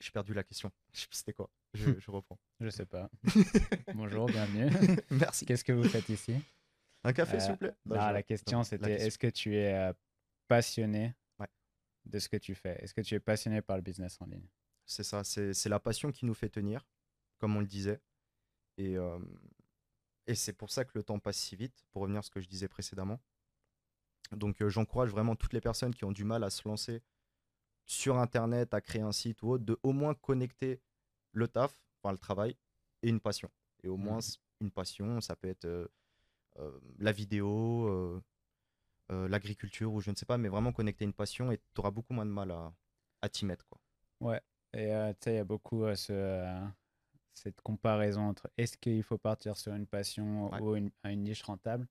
J'ai perdu la question. Je sais plus c'était quoi. Je, je reprends. Je sais pas. Bonjour, bienvenue. Merci. Qu'est-ce que vous faites ici? Un café, Euh, s'il vous plaît? Bah, Non, je- la question c'était est-ce que tu es euh, passionné Ouais. de ce que tu fais? Est-ce que tu es passionné par le business en ligne? C'est ça, c'est c'est la passion qui nous fait tenir, comme on le disait. Et, euh, et c'est pour ça que le temps passe si vite, pour revenir à ce que je disais précédemment. Donc euh, j'encourage vraiment toutes les personnes qui ont du mal à se lancer sur Internet, à créer un site ou autre, de au moins connecter le taf, enfin le travail, et une passion. Et au moins c- une passion, ça peut être euh, la vidéo, l'agriculture ou je ne sais pas, mais vraiment connecter une passion et tu auras beaucoup moins de mal à, à t'y mettre. Quoi. Et euh, tu sais, il y a beaucoup euh, ce, euh, cette comparaison entre est-ce qu'il faut partir sur une passion Ouais. ou une, une niche rentable.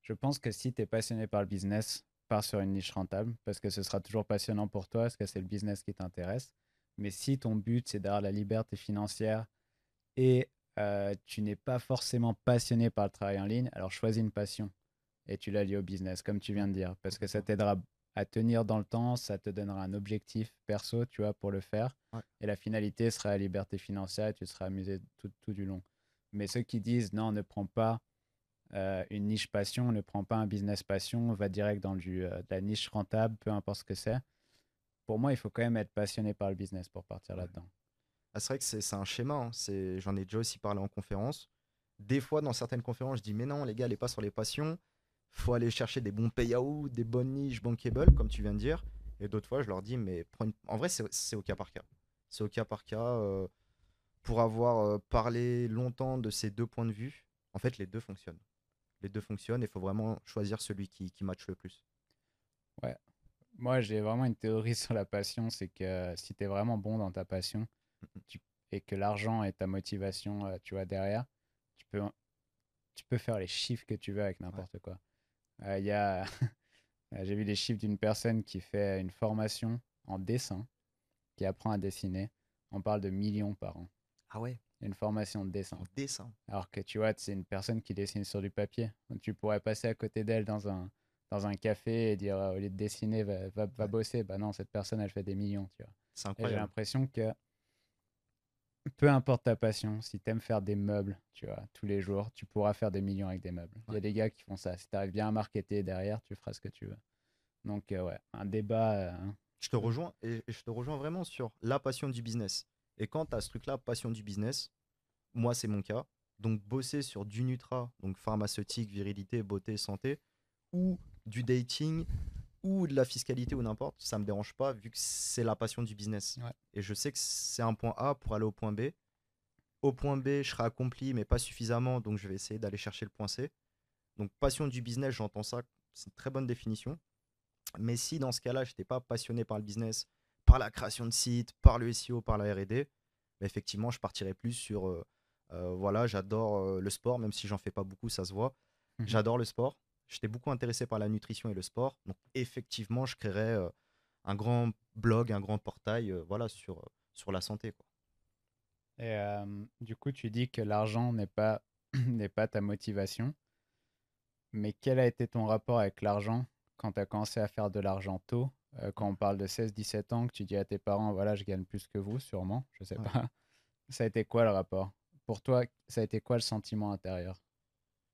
Je pense que si tu es passionné par le business, pars sur une niche rentable parce que ce sera toujours passionnant pour toi parce que c'est le business qui t'intéresse. Mais si ton but, c'est d'avoir la liberté financière et tu n'es pas forcément passionné par le travail en ligne, alors choisis une passion et tu la lies au business, comme tu viens de dire, parce que ça t'aidera à tenir dans le temps, ça te donnera un objectif perso, tu vois, pour le faire. Ouais. Et la finalité sera la liberté financière et tu seras amusé tout, tout du long. Mais ceux qui disent non, ne prends pas euh, une niche passion, ne prends pas un business passion, va direct dans du, euh, de la niche rentable, peu importe ce que c'est. Pour moi, il faut quand même être passionné par le business pour partir Ouais. là-dedans. Ah, c'est vrai que c'est un schéma. hein. J'en ai déjà aussi parlé en conférence. Des fois, dans certaines conférences, je dis Mais non, les gars, allez pas sur les passions. Faut aller chercher des bons payouts, des bonnes niches bankable, comme tu viens de dire. Et d'autres fois, je leur dis Mais prends une- en vrai, c'est au cas par cas. C'est au cas par cas. euh, pour avoir euh, parlé longtemps de ces deux points de vue, en fait, les deux fonctionnent. Les deux fonctionnent et il faut vraiment choisir celui qui, qui match le plus. Moi, j'ai vraiment une théorie sur la passion, c'est que si tu es vraiment bon dans ta passion tu- et que l'argent est ta motivation, euh, tu vois, derrière, tu peux, tu peux faire les chiffres que tu veux avec n'importe quoi. Euh, il y a, j'ai vu les chiffres d'une personne qui fait une formation en dessin, qui apprend à dessiner. On parle de millions par an. Ah ouais Une formation de dessin. En dessin. Alors que tu vois, c'est une personne qui dessine sur du papier. Donc, tu pourrais passer à côté d'elle dans un, dans un café et dire euh, au lieu de dessiner, va, va, va Ouais. bosser. Bah non, cette personne, elle fait des millions, tu vois. C'est j'ai l'impression que peu importe ta passion, si tu aimes faire des meubles, tu vois, tous les jours, tu pourras faire des millions avec des meubles. Il y a des gars qui font ça. Si tu arrives bien à marketer derrière, tu feras ce que tu veux. Donc, euh, ouais, un débat. euh, Je te rejoins et, et je te rejoins vraiment sur la passion du business. Et quand tu as ce truc-là, passion du business, moi c'est mon cas. Donc bosser sur du Nutra, donc pharmaceutique, virilité, beauté, santé, ou du dating, ou de la fiscalité ou n'importe, ça me dérange pas vu que c'est la passion du business. Ouais. Et je sais que c'est un point A pour aller au point B. Au point B, je serai accompli, mais pas suffisamment, donc je vais essayer d'aller chercher le point C. Donc passion du business, j'entends ça, c'est une très bonne définition. Mais si dans ce cas-là, je n'étais pas passionné par le business, par la création de sites, par le SEO, par la R&D, bah, effectivement, je partirais plus sur, euh, euh, voilà, j'adore euh, le sport, même si j'en fais pas beaucoup, ça se voit. Mhm. J'adore le sport. J'étais beaucoup intéressé par la nutrition et le sport. Donc effectivement, je créerais euh, un grand blog, un grand portail, euh, voilà, sur, euh, sur la santé. Quoi. Et du coup, tu dis que l'argent n'est pas, n'est pas ta motivation. Mais quel a été ton rapport avec l'argent quand tu as commencé à faire de l'argent tôt? Quand on parle de 16-17 ans, que tu dis à tes parents, voilà, je gagne plus que vous, sûrement, je sais Ouais. pas. Ça a été quoi le rapport? Pour toi, ça a été quoi le sentiment intérieur?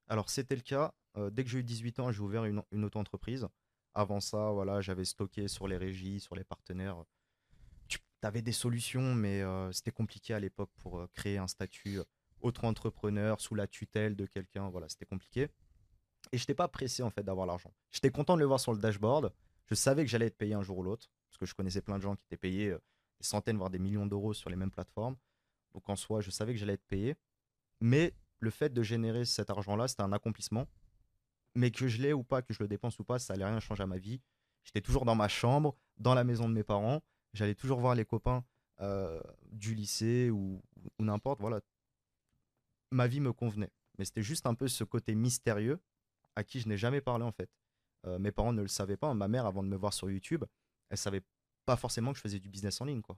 Alors, c'était le cas. Euh, dès que j'ai eu 18 ans, j'ai ouvert une, auto-entreprise. Avant ça, voilà, j'avais stocké sur les régies, sur les partenaires. Tu avais des solutions, mais euh, c'était compliqué à l'époque pour euh, créer un statut auto-entrepreneur sous la tutelle de quelqu'un. Voilà, c'était compliqué. Et je n'étais pas pressé en fait d'avoir l'argent. J'étais content de le voir sur le dashboard. Je savais que j'allais être payé un jour ou l'autre, parce que je connaissais plein de gens qui étaient payés des centaines, voire des millions d'euros sur les mêmes plateformes. Donc en soi, je savais que j'allais être payé. Mais le fait de générer cet argent-là, c'était un accomplissement. Mais que je l'ai ou pas, que je le dépense ou pas, ça n'allait rien changer à ma vie. J'étais toujours dans ma chambre, dans la maison de mes parents. J'allais toujours voir les copains euh, du lycée ou, ou n'importe. Voilà. Ma vie me convenait. Mais c'était juste un peu ce côté mystérieux à qui je n'ai jamais parlé en fait. Euh, mes parents ne le savaient pas. Ma mère, avant de me voir sur YouTube, elle savait pas forcément que je faisais du business en ligne. Quoi.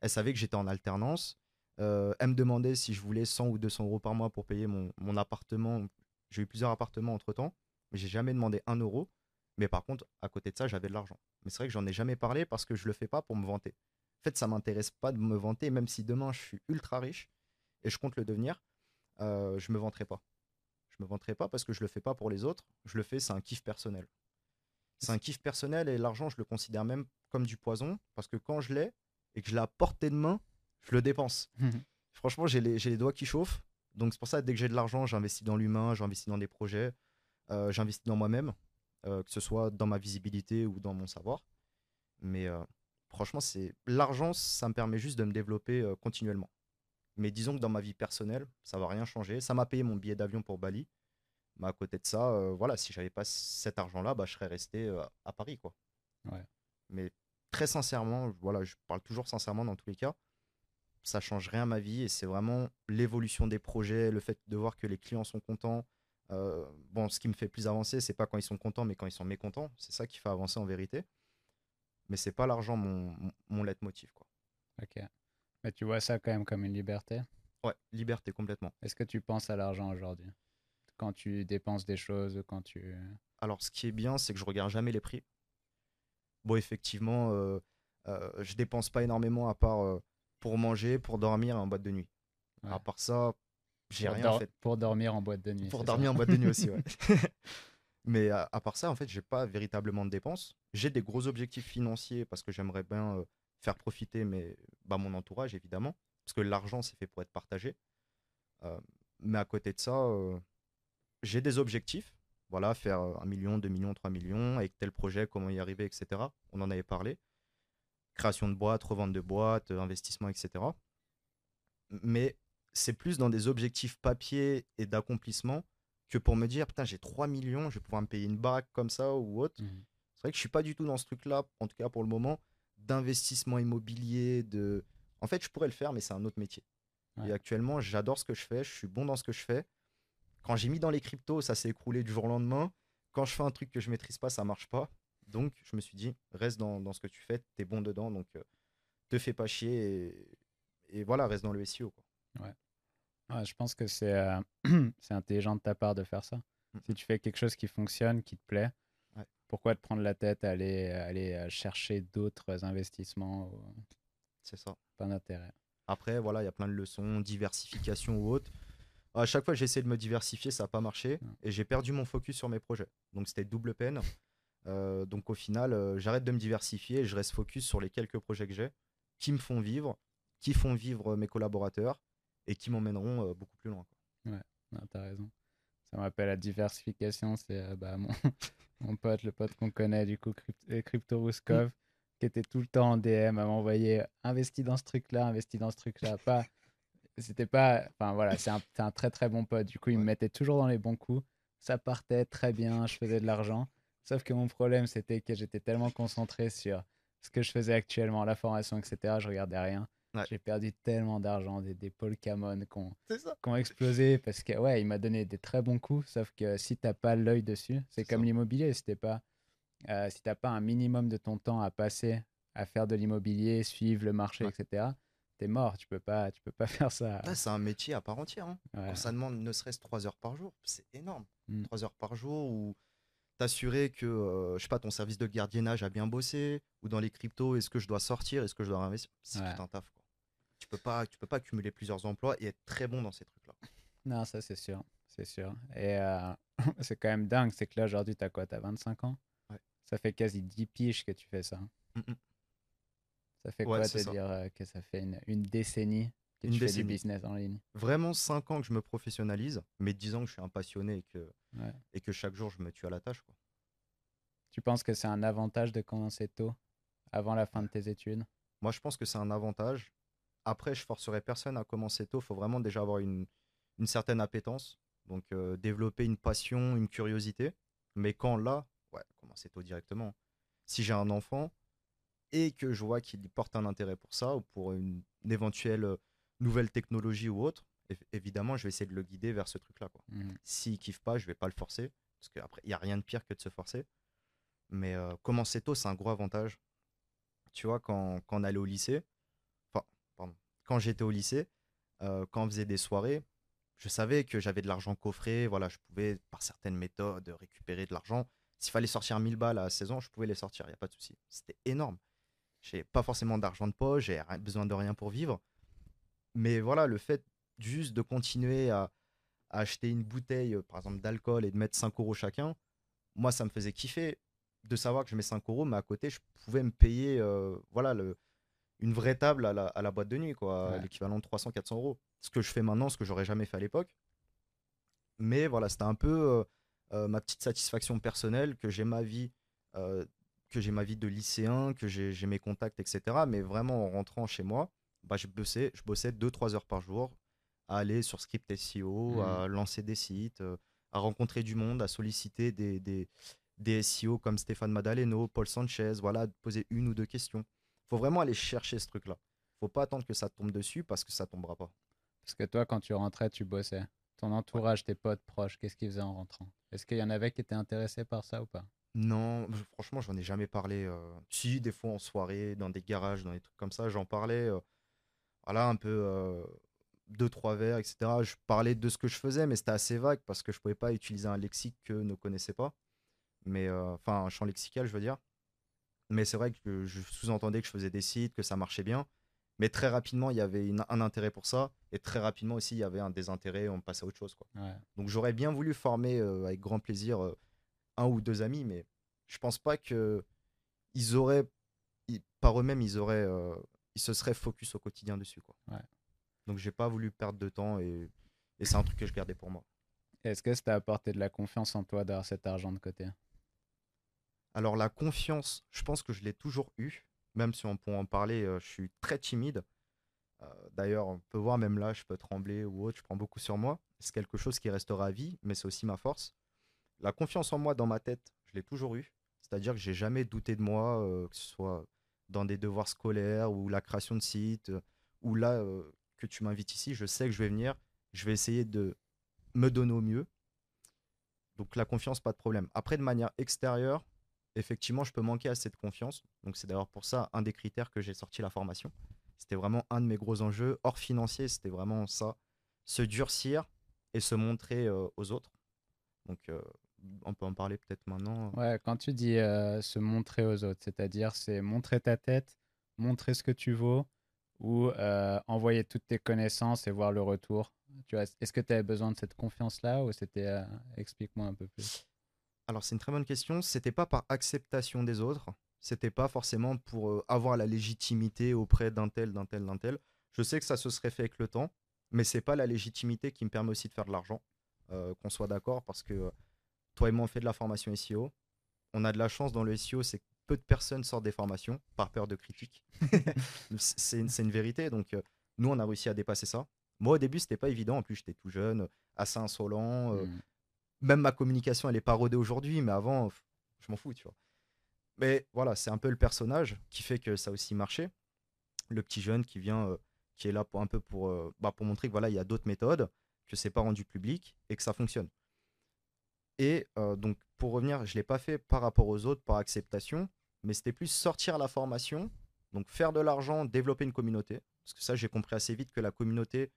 Elle savait que j'étais en alternance. Euh, elle me demandait si je voulais 100 ou 200 euros par mois pour payer mon, mon appartement. J'ai eu plusieurs appartements entre temps. J'ai jamais demandé un euro. Mais par contre, à côté de ça, j'avais de l'argent. Mais c'est vrai que j'en ai jamais parlé parce que je le fais pas pour me vanter. En fait, ça m'intéresse pas de me vanter, même si demain je suis ultra riche et je compte le devenir, euh, je me vanterai pas. Je me vanterai pas parce que je le fais pas pour les autres. Je le fais, c'est un kiff personnel. C'est un kiff personnel et l'argent, je le considère même comme du poison parce que quand je l'ai et que je l'ai à portée de main, je le dépense. Franchement, j'ai les, les, doigts qui chauffent. Donc c'est pour ça, dès que j'ai de l'argent, j'investis dans l'humain, j'investis dans des projets, euh, j'investis dans moi-même, euh, que ce soit dans ma visibilité ou dans mon savoir. Mais euh, franchement, c'est l'argent, ça me permet juste de me développer continuellement. Mais disons que dans ma vie personnelle, ça va rien changer. Ça m'a payé mon billet d'avion pour Bali. Mais à côté de ça, voilà, si j'avais pas cet argent-là, bah, je serais resté à Paris, quoi. Ouais. Mais très sincèrement, voilà, je parle toujours sincèrement dans tous les cas ça change rien à ma vie et c'est vraiment l'évolution des projets, le fait de voir que les clients sont contents. Euh, bon, ce qui me fait plus avancer, c'est pas quand ils sont contents, mais quand ils sont mécontents. C'est ça qui fait avancer en vérité. Mais c'est pas l'argent mon, mon leitmotiv. Quoi. Ok. Mais tu vois ça quand même comme une liberté? Ouais, liberté complètement. Est-ce que tu penses à l'argent aujourd'hui? Quand tu dépenses des choses, quand tu. Alors, ce qui est bien, c'est que je regarde jamais les prix. Bon, effectivement, euh, euh, je dépense pas énormément à part euh, pour manger, pour dormir en boîte de nuit. À part ça, j'ai rien fait. Pour dormir en boîte de nuit. Pour dormir en boîte de nuit aussi, ouais. Mais à, part ça, en fait, j'ai pas véritablement de dépenses. J'ai des gros objectifs financiers parce que j'aimerais bien euh, faire profiter mais bah, mon entourage, évidemment. Parce que l'argent, c'est fait pour être partagé. Euh, mais à côté de ça, euh, j'ai des objectifs. Voilà, faire un million, 2 millions, 3 millions, avec tel projet, comment y arriver, etc. On en avait parlé création de boîtes, revente de boîtes, euh, investissement, etc. Mais c'est plus dans des objectifs papier et d'accomplissement que pour me dire, putain, j'ai 3 millions, je vais pouvoir me payer une baraque comme ça ou autre. Mmh. C'est vrai que je suis pas du tout dans ce truc-là, en tout cas pour le moment, d'investissement immobilier, de... En fait, je pourrais le faire, mais c'est un autre métier. Et actuellement, j'adore ce que je fais, je suis bon dans ce que je fais. Quand j'ai mis dans les cryptos, ça s'est écroulé du jour au lendemain. Quand je fais un truc que je maîtrise pas, ça marche pas. Donc, je me suis dit, reste dans, ce que tu fais, tu es bon dedans, donc euh, te fais pas chier et, voilà, reste dans le SEO. Quoi. Ouais. je pense que c'est euh, intelligent de ta part de faire ça. Mmh. Si tu fais quelque chose qui fonctionne, qui te plaît, pourquoi te prendre la tête à aller, aller euh, chercher d'autres investissements C'est ça. Pas d'intérêt? Après, voilà, il y a plein de leçons, diversification ou autre. À chaque fois, j'ai essayé de me diversifier, ça n'a pas marché. Et j'ai perdu mon focus sur mes projets. Donc, c'était double peine. Euh, donc au final, euh, j'arrête de me diversifier et je reste focus sur les quelques projets que j'ai qui me font vivre, qui font vivre mes collaborateurs et qui m'emmèneront euh, beaucoup plus loin. Quoi. Ouais, t'as raison. Ça me rappelle la diversification, c'est bah, mon, mon, pote, le pote qu'on connaît, du coup, Crypto, Ruskov, mm. qui était tout le temps en DM à m'envoyer investi dans ce truc-là, investi dans ce truc-là. Pas, c'était pas, enfin voilà, c'est un, un, très très bon pote. Du coup, il me mettait toujours dans les bons coups. Ça partait très bien, je faisais de l'argent. Sauf que mon problème, c'était que j'étais tellement concentré sur ce que je faisais actuellement, la formation, etc. Je regardais rien. J'ai perdu tellement d'argent, des, des Pokémon qui ont, explosé parce que, ouais, il m'a donné des très bons coups. Sauf que si t'as pas l'œil dessus, c'est comme l'immobilier. Si t'as pas, euh, si pas un minimum de ton temps à passer à faire de l'immobilier, suivre le marché, etc., etc., t'es mort. Tu peux pas, tu peux pas faire ça. c'est un métier à part entière. Hein. ça demande ne serait-ce 3 heures par jour, c'est énorme. 3 mmh. heures par jour ou t'assurer que, euh, je sais pas, ton service de gardiennage a bien bossé, ou dans les cryptos, est-ce que je dois sortir, est-ce que je dois investir? C'est tout un taf. Quoi. Tu peux pas, tu peux pas cumuler plusieurs emplois et être très bon dans ces trucs-là. Non, ça c'est sûr, c'est sûr. Et euh, c'est quand même dingue, c'est que là aujourd'hui, tu as quoi? Tu as 25 ans? Ouais. Ça fait quasi 10 piges que tu fais ça. Ça fait quoi te dire euh, que ça fait une, décennie que une tu fais du business en ligne? Vraiment 5 ans que je me professionnalise, mais 10 ans que je suis un passionné et que et que chaque jour je me tue à la tâche. Quoi. Tu penses que c'est un avantage de commencer tôt, avant la fin de tes études? Moi, je pense que c'est un avantage. Après, je forcerai personne à commencer tôt. Il faut vraiment déjà avoir une, une certaine appétence. Donc, euh, développer une passion, une curiosité. Mais quand là, ouais, commencer tôt directement. Si j'ai un enfant et que je vois qu'il porte un intérêt pour ça ou pour une, une éventuelle euh, nouvelle technologie ou autre, évidemment, je vais essayer de le guider vers ce truc-là. Mmh. S'il kiffe pas, je vais pas le forcer. Parce qu'après, il n'y a rien de pire que de se forcer. Mais euh, commencer tôt, c'est un gros avantage. Tu vois, quand, quand on allait au lycée, quand j'étais au lycée, euh, quand on faisait des soirées, je savais que j'avais de l'argent coffré. Voilà, je pouvais, par certaines méthodes, récupérer de l'argent. S'il fallait sortir 1000 balles à 16 ans, je pouvais les sortir, il n'y a pas de souci. C'était énorme. J'ai pas forcément d'argent de poche, j'ai besoin de rien pour vivre. Mais voilà, le fait juste de continuer à, acheter une bouteille, par exemple, d'alcool et de mettre 5 euros chacun, moi, ça me faisait kiffer de savoir que je mets 5 euros, mais à côté, je pouvais me payer euh, voilà, le, une vraie table à la, boîte de nuit, quoi, l'équivalent de 300-400 euros. Ce que je fais maintenant, ce que j'aurais jamais fait à l'époque. Mais voilà, c'était un peu euh, euh, ma petite satisfaction personnelle que j'ai ma vie, que j'ai ma vie de lycéen, que j'ai mes contacts, etc. Mais vraiment, en rentrant chez moi, bah, je bossais, je bossais 2-3 heures par jour à aller sur Script SEO, mmh. à lancer des sites, à rencontrer du monde, à solliciter des, des, des SEO comme Stéphane Madaleno, Paul Sanchez, voilà, poser une ou deux questions. Faut vraiment aller chercher ce truc-là. faut pas attendre que ça tombe dessus parce que ça tombera pas. Parce que toi, quand tu rentrais, tu bossais. Ton entourage, tes potes proches, qu'est-ce qu'ils faisaient en rentrant? Est-ce qu'il y en avait qui étaient intéressés par ça ou pas? Non, franchement, j'en ai jamais parlé. Euh, si, des fois en soirée, dans des garages, dans des trucs comme ça, j'en parlais. Euh, voilà, un peu euh, deux, trois verres, etc. Je parlais de ce que je faisais, mais c'était assez vague parce que je pouvais pas utiliser un lexique que ne connaissais pas mais euh, enfin un champ lexical, je veux dire. Mais c'est vrai que je sous-entendais que je faisais des sites, que ça marchait bien. Mais très rapidement, il y avait un intérêt pour ça. Et très rapidement aussi, il y avait un désintérêt. On passait à autre chose. Quoi. Donc j'aurais bien voulu former euh, avec grand plaisir euh, un ou deux amis. Mais je pense pas que ils auraient, par eux-mêmes, ils auraient, ils se seraient focus au quotidien dessus. Quoi. Ouais. Donc j'ai pas voulu perdre de temps. Et, et c'est un truc que je gardais pour moi. Est-ce que ça t'a apporté de la confiance en toi d'avoir cet argent de côté? Alors la confiance, je pense que je l'ai toujours eu, même si on peut en parler, je suis très timide. D'ailleurs, on peut voir même là, je peux trembler ou autre, je prends beaucoup sur moi. C'est quelque chose qui restera à vie, mais c'est aussi ma force. La confiance en moi dans ma tête, je l'ai toujours eu. C'est-à-dire que j'ai jamais douté de moi, que ce soit dans des devoirs scolaires ou la création de sites, ou là que tu m'invites ici, je sais que je vais venir, je vais essayer de me donner au mieux. Donc la confiance, pas de problème. Après, de manière extérieure, effectivement, je peux manquer à cette confiance. Donc, c'est d'ailleurs pour ça un des critères que j'ai sorti la formation. C'était vraiment un de mes gros enjeux. Hors financier, c'était vraiment ça. Se durcir et se montrer aux autres. Donc, on peut en parler peut-être maintenant. Ouais, quand tu dis se montrer aux autres, c'est-à-dire c'est montrer ta tête, montrer ce que tu vaux ou envoyer toutes tes connaissances et voir le retour. Tu est-ce que tu avais besoin de cette confiance-là ou c'était. Explique-moi un peu plus. Alors c'est une très bonne question. C'était pas par acceptation des autres. C'était pas forcément pour euh, avoir la légitimité auprès d'un tel, d'un tel, d'un tel. Je sais que ça se serait fait avec le temps, mais c'est pas la légitimité qui me permet aussi de faire de l'argent. Euh, qu'on soit d'accord, parce que euh, toi et moi on fait de la formation SEO. On a de la chance dans le SEO, c'est que peu de personnes sortent des formations par peur de critique. c'est une, vérité. Donc nous on a réussi à dépasser ça. Moi au début c'était pas évident. En plus j'étais tout jeune, assez insolent. Mmh même ma communication, elle est pas rodée aujourd'hui, mais avant, je m'en fous, tu vois. Mais voilà, c'est un peu le personnage qui fait que ça a aussi marché. Le petit jeune qui vient, euh, qui est là pour un peu pour, euh, bah, pour montrer que voilà, il y a d'autres méthodes, que c'est pas rendu public et que ça fonctionne. Et euh, donc, pour revenir, je l'ai pas fait par rapport aux autres, par acceptation, mais c'était plus sortir la formation, donc faire de l'argent, développer une communauté. Parce que ça, j'ai compris assez vite que la communauté,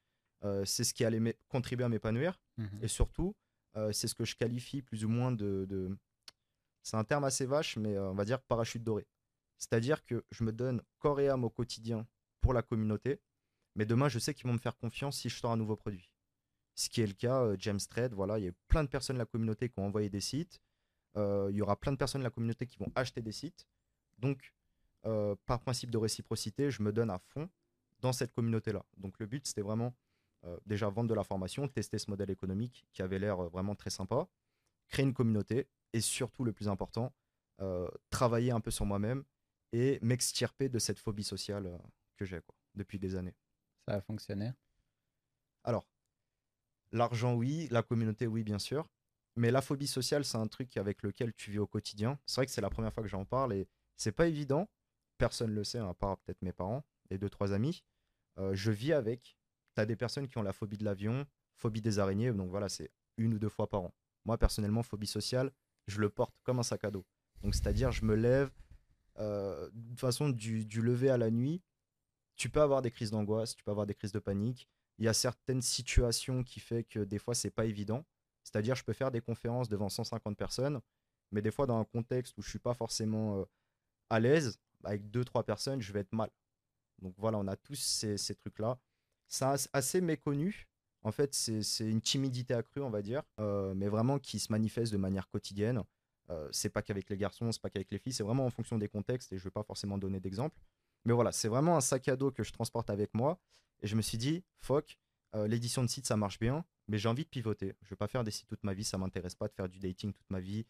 c'est ce qui allait contribuer à m'épanouir. Mmh et surtout, c'est ce que je qualifie plus ou moins de. C'est un terme assez vache, mais euh, on va dire parachute doré. C'est-à-dire que je me donne corps et âme au quotidien pour la communauté, mais demain, je sais qu'ils vont me faire confiance si je sors un nouveau produit. Ce qui est le cas, euh, James Trade, voilà, il y a plein de personnes de la communauté qui ont envoyé des sites. il y aura plein de personnes de la communauté qui vont acheter des sites. Donc, par principe de réciprocité, je me donne à fond dans cette communauté-là. Donc, le but, c'était vraiment euh, déjà vendre de la formation, tester ce modèle économique qui avait l'air euh, vraiment très sympa, créer une communauté et surtout le plus important, euh, travailler un peu sur moi-même et m'extirper de cette phobie sociale que j'ai depuis des années. Ça a fonctionné? Alors, l'argent oui, la communauté oui bien sûr, mais la phobie sociale c'est un truc avec lequel tu vis au quotidien. C'est vrai que c'est la première fois que j'en parle et c'est pas évident. Personne ne le sait, à part peut-être mes parents et deux trois amis. je vis avec tu as des personnes qui ont la phobie de l'avion, phobie des araignées, donc voilà, c'est une ou deux fois par an. Moi, personnellement, phobie sociale, je le porte comme un sac à dos. Donc, c'est-à-dire, je me lève, euh, de façon, du, lever à la nuit, tu peux avoir des crises d'angoisse, tu peux avoir des crises de panique. il y a certaines situations qui fait que des fois, c'est pas évident. C'est-à-dire, je peux faire des conférences devant 150 personnes, mais des fois, dans un contexte où je suis pas forcément euh, à l'aise, avec deux, trois personnes, je vais être mal. Donc voilà, on a tous ces, ces trucs-là. C'est assez méconnu. En fait, c'est une timidité accrue, on va dire, euh, mais vraiment qui se manifeste de manière quotidienne. Euh, c'est pas qu'avec les garçons, c'est pas qu'avec les filles, c'est vraiment en fonction des contextes et je vais pas forcément donner d'exemple. Mais voilà, c'est vraiment un sac à dos que je transporte avec moi. Et je me suis dit, fuck, euh, l'édition de site, ça marche bien, mais j'ai envie de pivoter. Je vais pas faire des sites toute ma vie, ça m'intéresse pas de faire du dating toute ma vie,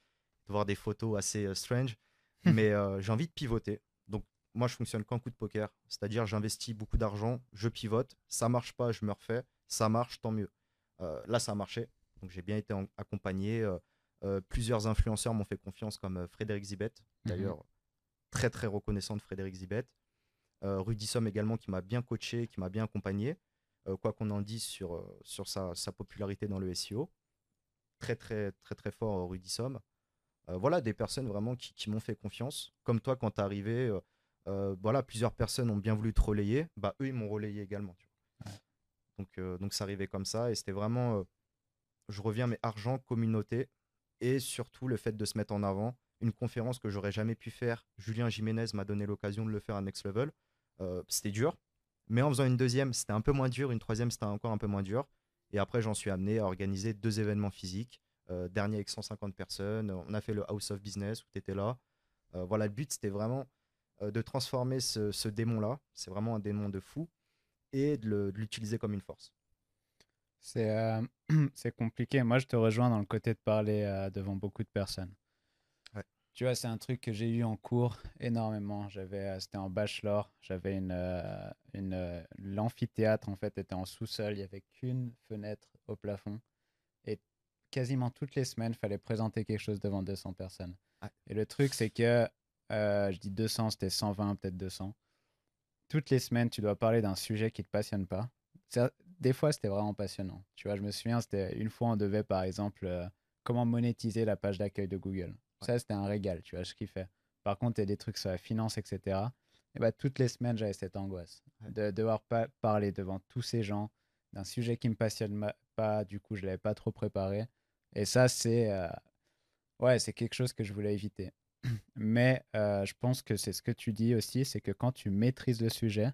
de voir des photos assez strange, mais j'ai envie de pivoter. Moi, je fonctionne qu'en coup de poker. C'est-à-dire, j'investis beaucoup d'argent, je pivote. Ça marche pas, je me refais. Ça marche, tant mieux. Euh, là, ça a marché. Donc, j'ai bien été accompagné. Euh, euh, plusieurs influenceurs m'ont fait confiance, comme Frédéric Zibet. Mhm. D'ailleurs, très, très reconnaissant de Frédéric Zibet. Rudy Somme également, qui m'a bien coaché, qui m'a bien accompagné. quoi qu'on en dise sur, sur sa, sa, popularité dans le SEO. Très, très, très, très fort, Rudy Somme. voilà, des personnes vraiment qui, qui m'ont fait confiance. Comme toi, quand tu es arrivé euh, voilà, plusieurs personnes ont bien voulu te relayer, bah, eux, ils m'ont relayé également. Donc, euh, donc, ça arrivait comme ça. Et c'était vraiment, euh, je reviens, mais argent, communauté, et surtout le fait de se mettre en avant. Une conférence que j'aurais jamais pu faire. Julien Jiménez m'a donné l'occasion de le faire à Next Level. c'était dur. Mais en faisant une deuxième, c'était un peu moins dur. Une troisième, c'était encore un peu moins dur. Et après, j'en suis amené à organiser deux événements physiques. dernier avec 150 personnes. On a fait le House of Business où tu étais là. voilà, le but, c'était vraiment euh, de transformer ce, démon-là, c'est vraiment un démon de fou, et de l'utiliser comme une force. Euh, c'est compliqué. Moi, je te rejoins dans le côté de parler euh, devant beaucoup de personnes. Tu vois, c'est un truc que j'ai eu en cours énormément. J'avais, c'était en bachelor. J'avais une, une l'amphithéâtre en fait était en sous-sol. Il y avait qu'une fenêtre au plafond et quasiment toutes les semaines, il fallait présenter quelque chose devant 200 personnes. Et le truc, c'est que euh, je dis 200, c'était 120, peut-être 200. Toutes les semaines, tu dois parler d'un sujet qui ne te passionne pas. Des fois, c'était vraiment passionnant. Tu vois, je me souviens, c'était une fois, on devait, par exemple, euh, comment monétiser la page d'accueil de Google. Ça, c'était un régal, tu vois, ce qu'il fait. Par contre, il y a des trucs sur la finance, etc. Et bah, toutes les semaines, j'avais cette angoisse de devoir parler devant tous ces gens d'un sujet qui me passionne pas. Du coup, je l'avais pas trop préparé. Et ça, c'est euh, ouais, c'est quelque chose que je voulais éviter. Mais euh, je pense que c'est ce que tu dis aussi, c'est que quand tu maîtrises le sujet,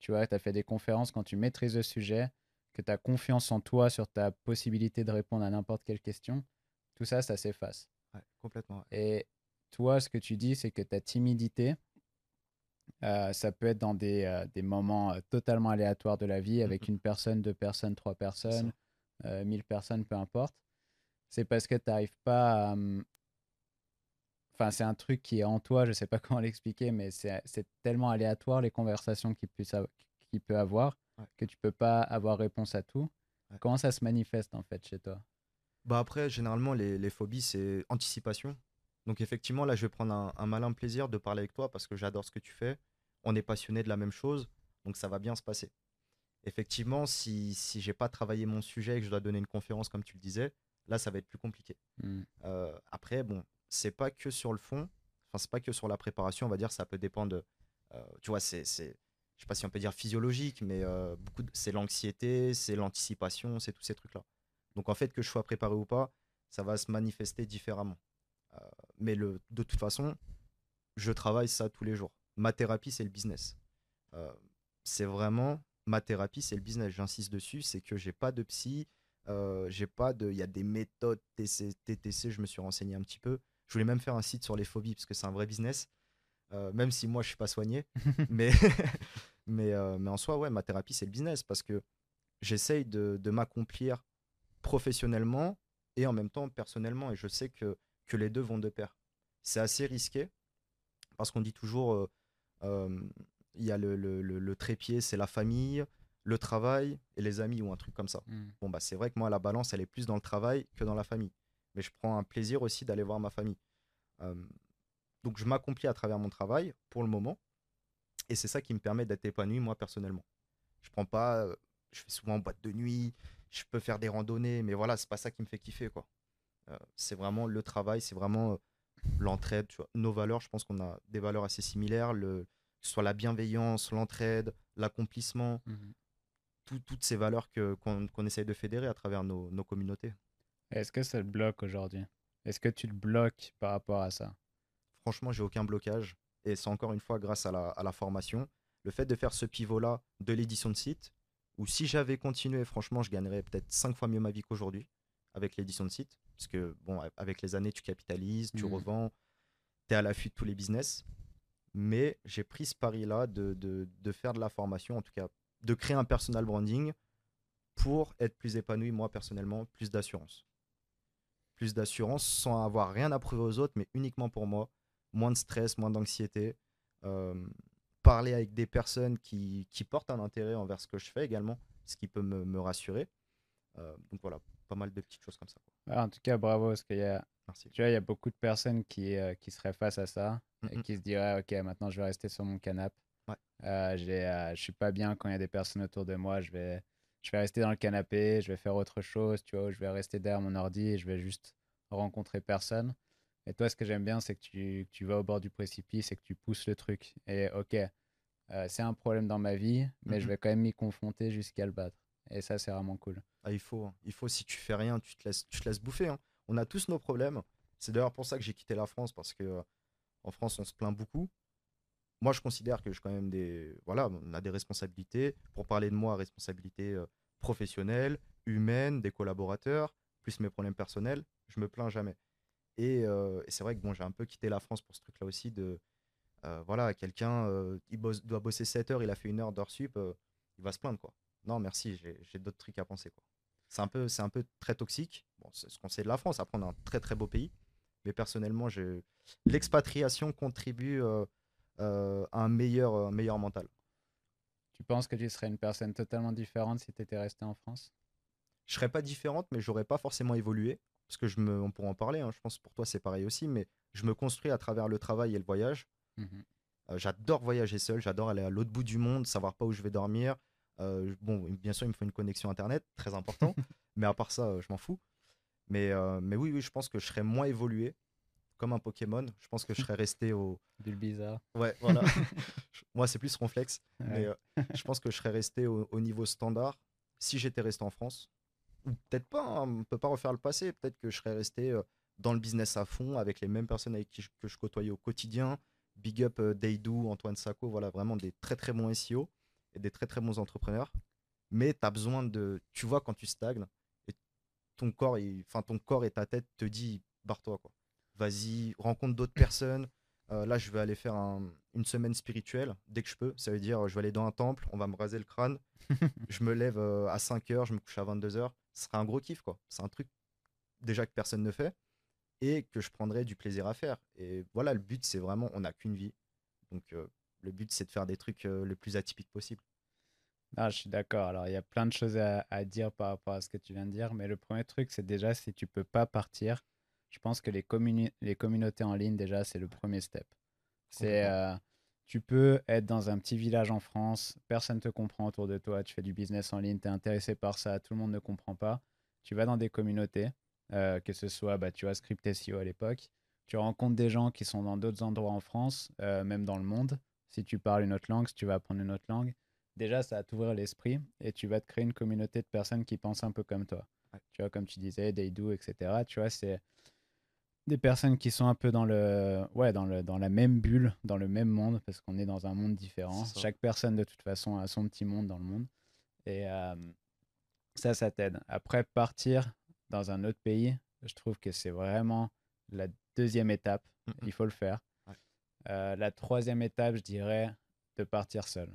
tu vois, tu as fait des conférences, quand tu maîtrises le sujet, que tu as confiance en toi sur ta possibilité de répondre à n'importe quelle question, tout ça, ça s'efface. complètement. Et toi, ce que tu dis, c'est que ta timidité, euh, ça peut être dans des, euh, des moments totalement aléatoires de la vie, avec mmh une personne, deux personnes, trois personnes, mille personnes, peu importe. C'est parce que tu n'arrives pas à, hum, Enfin, c'est un truc qui est en toi, je sais pas comment l'expliquer, mais c'est tellement aléatoire les conversations qu'il peut, peut avoir que tu peux pas avoir réponse à tout. Comment ça se manifeste en fait chez toi? Bah après, généralement, les, les phobies, c'est anticipation. Donc effectivement, là, je vais prendre un, malin plaisir de parler avec toi parce que j'adore ce que tu fais. On est passionné de la même chose, donc ça va bien se passer. Effectivement, si, si j'ai pas travaillé mon sujet et que je dois donner une conférence comme tu le disais, là, ça va être plus compliqué. Mmh. Euh, après, bon, c'est pas que sur le fond, enfin c'est pas que sur la préparation, on va dire, ça peut dépendre. Euh, tu vois, c'est, je sais pas si on peut dire physiologique, mais euh, beaucoup, c'est l'anxiété, c'est l'anticipation, c'est tous ces trucs-là. Donc en fait, que je sois préparé ou pas, ça va se manifester différemment. Euh, mais le, de toute façon, je travaille ça tous les jours. Ma thérapie, c'est le business. c'est vraiment ma thérapie, c'est le business. J'insiste dessus, c'est que j'ai pas de psy, j'ai pas de, il y a des méthodes TC, TTC, je me suis renseigné un petit peu. Je voulais même faire un site sur les phobies parce que c'est un vrai business, euh, même si moi je suis pas soigné. mais, mais, euh, mais en soi, ouais, ma thérapie c'est le business parce que j'essaye de, de m'accomplir professionnellement et en même temps personnellement. Et je sais que, que les deux vont de pair. C'est assez risqué parce qu'on dit toujours euh, il y a le, le, le, trépied, c'est la famille, le travail et les amis ou un truc comme ça. Hmm. Bon, bah c'est vrai que moi, la balance, elle est plus dans le travail que dans la famille mais je prends un plaisir aussi d'aller voir ma famille. donc je m'accomplis à travers mon travail pour le moment, et c'est ça qui me permet d'être épanoui moi personnellement. Je prends pas, euh, je fais souvent boîte de nuit, je peux faire des randonnées, mais voilà, c'est pas ça qui me fait kiffer quoi. Euh, c'est vraiment le travail, c'est vraiment euh, l'entraide, nos valeurs. Je pense qu'on a des valeurs assez similaires, le, que ce soit la bienveillance, l'entraide, l'accomplissement. Mmh toutes ces valeurs qu'on, essaye de fédérer à travers nos, nos communautés. Est-ce que ça te bloque aujourd'hui? Est-ce que tu le bloques par rapport à ça? Franchement, j'ai aucun blocage. Et c'est encore une fois grâce à la, à la formation. Le fait de faire ce pivot-là de l'édition de site, où si j'avais continué, franchement, je gagnerais peut-être 5 fois mieux ma vie qu'aujourd'hui avec l'édition de site. Parce que, bon, avec les années, tu capitalises, tu mmh. revends, tu es à l'affût de tous les business. Mais j'ai pris ce pari-là de, de, de, faire de la formation, en tout cas, de créer un personal branding pour être plus épanoui, moi personnellement, plus d'assurance. Plus d'assurance sans avoir rien à prouver aux autres, mais uniquement pour moi. Moins de stress, moins d'anxiété. Euh, parler avec des personnes qui, qui, portent un intérêt envers ce que je fais également, ce qui peut me, me rassurer. Euh, donc voilà, pas mal de petites choses comme ça. en tout cas, bravo, parce qu'il y a, tu vois, il y a beaucoup de personnes qui, euh, qui seraient face à ça et qui se diraient, ok, maintenant je vais rester sur mon canapé. Ouais. Euh, euh, je suis pas bien quand il y a des personnes autour de moi. Je vais, je vais rester dans le canapé, je vais faire autre chose, tu vois, je vais rester derrière mon ordi et je vais juste rencontrer personne. Et toi, ce que j'aime bien, c'est que tu, tu, vas au bord du précipice et que tu pousses le truc. Et ok, c'est un problème dans ma vie, mais je vais quand même m'y confronter jusqu'à le battre. Et ça, c'est vraiment cool. Ah, il faut, hein. il faut, si tu fais rien, tu te laisses, tu te laisses bouffer. Hein. On a tous nos problèmes. C'est d'ailleurs pour ça que j'ai quitté la France, parce que euh, en France, on se plaint beaucoup. Moi, je considère que je quand même des. Voilà, on a des responsabilités. Pour parler de moi, responsabilités euh, professionnelles, humaines, des collaborateurs, plus mes problèmes personnels. Je me plains jamais. Et, euh, et c'est vrai que bon, j'ai un peu quitté la France pour ce truc-là aussi. De, voilà, quelqu'un, il doit bosser 7 heures, il a fait une heure d'heure sup, il va se plaindre, quoi non, merci, j'ai d'autres trucs à penser. Quoi. C'est, un peu, un peu très toxique. Bon, c'est ce qu'on sait de la France. Après, on a un très très beau pays. Mais personnellement, l'expatriation contribue euh, euh, un meilleur, meilleur mental. Tu penses que tu serais une personne totalement différente si tu étais resté en France? Je serais pas différente, mais j'aurais pas forcément évolué. Parce que je me, on pourra en parler, hein. je pense pour toi c'est pareil aussi, mais je me construis à travers le travail et le voyage. Mmh euh, j'adore voyager seul, j'adore aller à l'autre bout du monde, savoir pas où je vais dormir, euh, bon, bien sûr, il me faut une connexion Internet, très important. mais à part ça, euh, je m'en fous. Mais, euh, mais oui, oui, je pense que je serais moins évolué comme un Pokémon. Je pense que je serais resté au. bizarre. Ouais, voilà. Moi, c'est plus Ronflex. Mais je pense que je serais resté au, niveau standard si j'étais resté en France. Ou peut-être pas, hein, on ne peut pas refaire le passé. Peut-être que je serais resté dans le business à fond avec les mêmes personnes avec qui je, que je côtoyais au quotidien. Big up Deidou, Antoine Sacco, voilà, vraiment des très très bons SEO et des très très bons entrepreneurs. Mais tu as besoin de. Tu vois, quand tu stagnes, et ton corps, enfin, ton corps et ta tête te dit barre-toi. quoi. Vas-y, rencontre d'autres personnes. Euh, là, je vais aller faire une semaine spirituelle dès que je peux. Ça veut dire, je vais aller dans un temple, on va me raser le crâne. je me lève euh, à 5 heures, je me couche à 22 heures. Ce sera un gros kiff, quoi. C'est un truc déjà que personne ne fait et que je prendrai du plaisir à faire. Et voilà, le but, c'est vraiment, on n'a qu'une vie. Donc, euh, le but, c'est de faire des trucs le plus atypiques possible. Ah, je suis d'accord. Alors, il y a plein de choses à, à, dire par rapport à ce que tu viens de dire. Mais le premier truc, c'est déjà si tu peux pas partir, je pense que les, les communautés en ligne, déjà, c'est le premier step. C'est. tu peux être dans un petit village en France, personne ne te comprend autour de toi, tu fais du business en ligne, tu es intéressé par ça, tout le monde ne comprend pas. Tu vas dans des communautés, que ce soit, bah, tu vois, Script SEO à l'époque, tu rencontres des gens qui sont dans d'autres endroits en France, même dans le monde, si tu parles une autre langue, si tu vas apprendre une autre langue, déjà, ça va t'ouvrir l'esprit et tu vas te créer une communauté de personnes qui pensent un peu comme toi. Tu vois, comme tu disais, Deidou, etc. Tu vois, c'est des personnes qui sont un peu dans le ouais dans le dans la même bulle dans le même monde parce qu'on est dans un monde différent chaque personne de toute façon a son petit monde dans le monde et euh, ça ça t'aide après partir dans un autre pays je trouve que c'est vraiment la deuxième étape il faut le faire euh, la troisième étape, je dirais, de partir seul.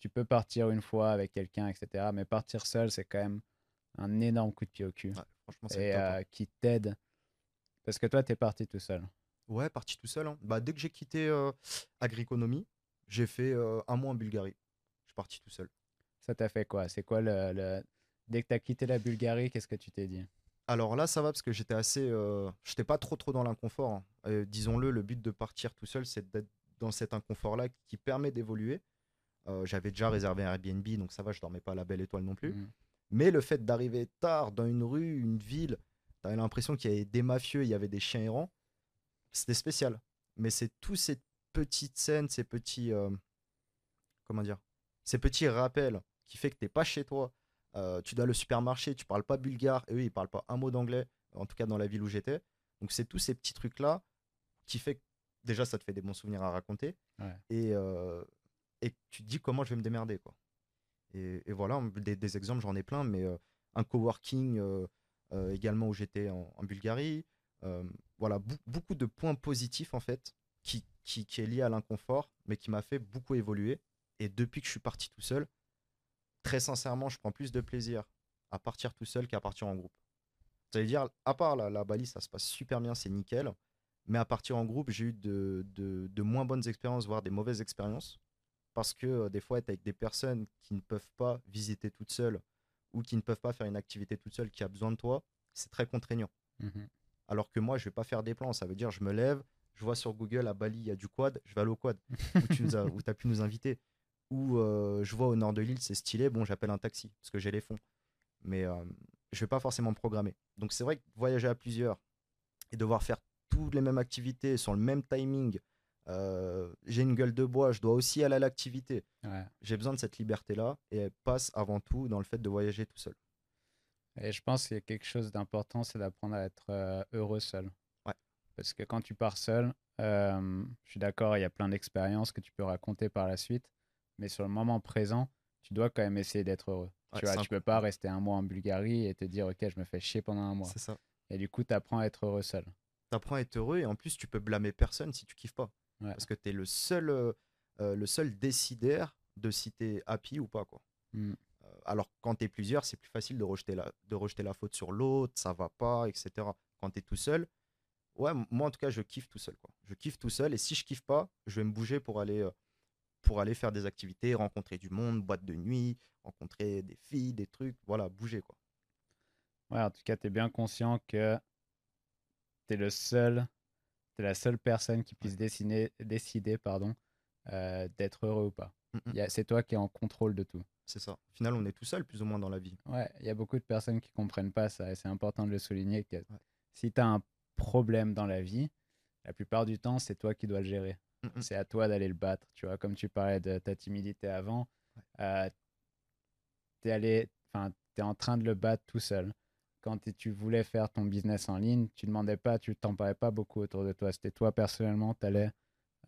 Tu peux partir une fois avec quelqu'un, etc. Mais partir seul, c'est quand même un énorme coup de pied au cul. et hein. euh, qui t'aide. Parce que toi, tu es parti tout seul. Ouais, parti tout seul. Hein. Bah, dès que j'ai quitté euh, Agriconomie, j'ai fait un mois en Bulgarie. Je suis parti tout seul. Ça t'a fait quoi? C'est quoi le, Dès que tu as quitté la Bulgarie, qu'est-ce que tu t'es dit? Alors là, ça va parce que j'étais assez. Euh, j'étais pas trop trop dans l'inconfort. Hein. Disons-le, le but de partir tout seul, c'est d'être dans cet inconfort-là qui permet d'évoluer. Euh, j'avais déjà réservé un Airbnb, donc ça va, je dormais pas à la belle étoile non plus. Mmh. Mais le fait d'arriver tard dans une rue, une ville, t'avais l'impression qu'il y avait des mafieux, il y avait des chiens errants. C'était spécial. Mais c'est tous ces petites scènes, ces petits. Euh, comment dire Ces petits rappels qui fait que tu n'es pas chez toi. Euh, tu dois au supermarché, tu parles pas bulgare, et eux, ils parlent pas un mot d'anglais, en tout cas dans la ville où j'étais. Donc, c'est tous ces petits trucs-là qui fait que déjà, ça te fait des bons souvenirs à raconter. Et, euh, et tu te dis comment je vais me démerder. Quoi. Et, voilà, des, exemples, j'en ai plein, mais euh, un coworking également où j'étais en, Bulgarie. voilà, beaucoup de points positifs en fait qui, qui, qui est lié à l'inconfort, mais qui m'a fait beaucoup évoluer. Et depuis que je suis parti tout seul, très sincèrement, je prends plus de plaisir à partir tout seul qu'à partir en groupe. Ça veut dire, à part la, la balise, ça se passe super bien, c'est nickel. Mais à partir en groupe, j'ai eu de, de, moins bonnes expériences, voire des mauvaises expériences. Parce que euh, des fois, être avec des personnes qui ne peuvent pas visiter toutes seules ou qui ne peuvent pas faire une activité toute seule qui a besoin de toi, c'est très contraignant. Mhm. Alors que moi, je vais pas faire des plans. Ça veut dire, je me lève, je vois sur Google à Bali, il y a du quad, je vais aller au quad, où tu as, as, pu nous inviter ou euh, je vois au nord de l'île, c'est stylé, bon, j'appelle un taxi parce que j'ai les fonds. Mais je euh, je vais pas forcément programmer. Donc c'est vrai que voyager à plusieurs et devoir faire toutes les mêmes activités sur le même timing, euh, j'ai une gueule de bois, je dois aussi aller à l'activité. J'ai besoin de cette liberté-là et elle passe avant tout dans le fait de voyager tout seul. Et je pense qu'il y a quelque chose d'important, c'est d'apprendre à être heureux seul. Ouais. Parce que quand tu pars seul, je suis d'accord, il y a plein d'expériences que tu peux raconter par la suite mais sur le moment présent, tu dois quand même essayer d'être heureux. tu vois, tu peux pas rester un mois en Bulgarie et te dire, OK, je me fais chier pendant un mois. C'est ça. Et du coup, tu apprends à être heureux seul. Tu apprends à être heureux et en plus, tu peux blâmer personne si tu kiffes pas. Parce que tu es le seul, euh, euh, le seul décideur de si tu es happy ou pas. Quoi. Mmh. Euh, alors, quand tu es plusieurs, c'est plus facile de rejeter, la, de rejeter la faute sur l'autre, ça va pas, etc. Quand tu es tout seul, ouais, moi en tout cas, je kiffe tout seul. Quoi. Je kiffe tout seul et si je kiffe pas, je vais me bouger pour aller pour aller faire des activités, rencontrer du monde, boîte de nuit, rencontrer des filles, des trucs, voilà, bouger quoi. Ouais, en tout cas, tu es bien conscient que tu es le seul, tu es la seule personne qui puisse décider, décider pardon, euh, d'être heureux ou pas. Mm, mm. C'est toi qui es en contrôle de tout. C'est ça. Au final, on est tout seul, plus ou moins, dans la vie. Ouais, il y a beaucoup de personnes qui comprennent pas ça et c'est important de le souligner que si tu as un problème dans la vie, la plupart du temps, c'est toi qui dois le gérer. Mmh, mmh. C'est à toi d'aller le battre. Tu vois, comme tu parlais de ta timidité avant, euh, tu es, es en train de le battre tout seul. Quand tu voulais faire ton business en ligne, tu demandais pas, tu t'en parlais pas beaucoup autour de toi. C'était toi personnellement, tu allais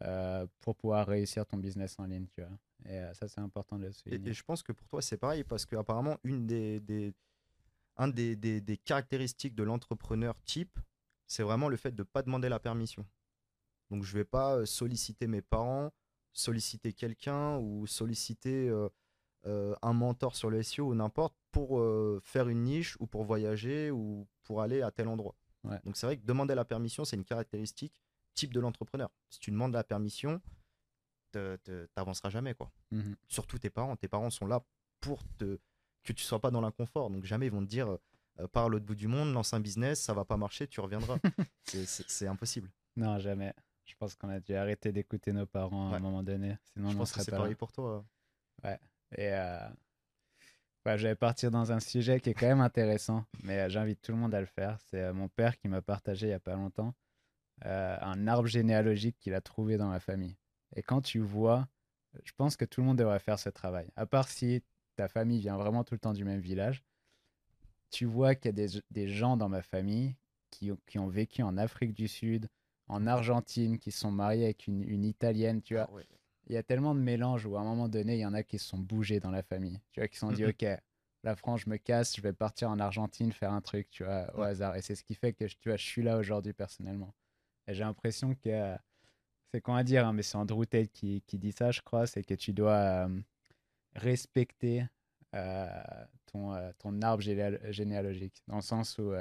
euh, pour pouvoir réussir ton business en ligne. Tu vois. Et euh, ça, c'est important de le souligner. Et, je pense que pour toi, c'est pareil parce qu'apparemment, une des, des, un des, des, des caractéristiques de l'entrepreneur type, c'est vraiment le fait de ne pas demander la permission. Donc je vais pas euh, solliciter mes parents, solliciter quelqu'un ou solliciter euh, euh, un mentor sur le SEO ou n'importe pour faire une niche ou pour voyager ou pour aller à tel endroit. Donc c'est vrai que demander la permission, c'est une caractéristique type de l'entrepreneur. Si tu demandes la permission, tu n'avanceras jamais. quoi. Mmh Surtout tes parents. Tes parents sont là pour te, que tu sois pas dans l'inconfort. Donc jamais ils vont te dire par l'autre bout du monde, lance un business, ça va pas marcher, tu reviendras. c'est impossible. Non, jamais. Je pense qu'on a dû arrêter d'écouter nos parents à un moment donné. Sinon, je pense que c'est pareil pour toi. Ouais. Et euh... ouais, je vais partir dans un sujet qui est quand même intéressant, mais euh, j'invite tout le monde à le faire. C'est euh, mon père qui m'a partagé il n'y a pas longtemps euh, un arbre généalogique qu'il a trouvé dans ma famille. Et quand tu vois, je pense que tout le monde devrait faire ce travail. À part si ta famille vient vraiment tout le temps du même village, tu vois qu'il y a des, des gens dans ma famille qui, qui ont vécu en Afrique du Sud, en Argentine qui sont mariés avec une, une Italienne, tu vois. Ah il y a tellement de mélanges où à un moment donné, il y en a qui se sont bougés dans la famille, tu vois, qui se sont dit, OK, la France, je me casse, je vais partir en Argentine faire un truc, tu vois, au hasard. Et c'est ce qui fait que, tu vois, je suis là aujourd'hui personnellement. Et j'ai l'impression que, c'est quoi à dire, hein, mais c'est Andrew Tate qui, qui, dit ça, je crois, c'est que tu dois euh, respecter euh, ton, ton arbre généalogique, dans le sens où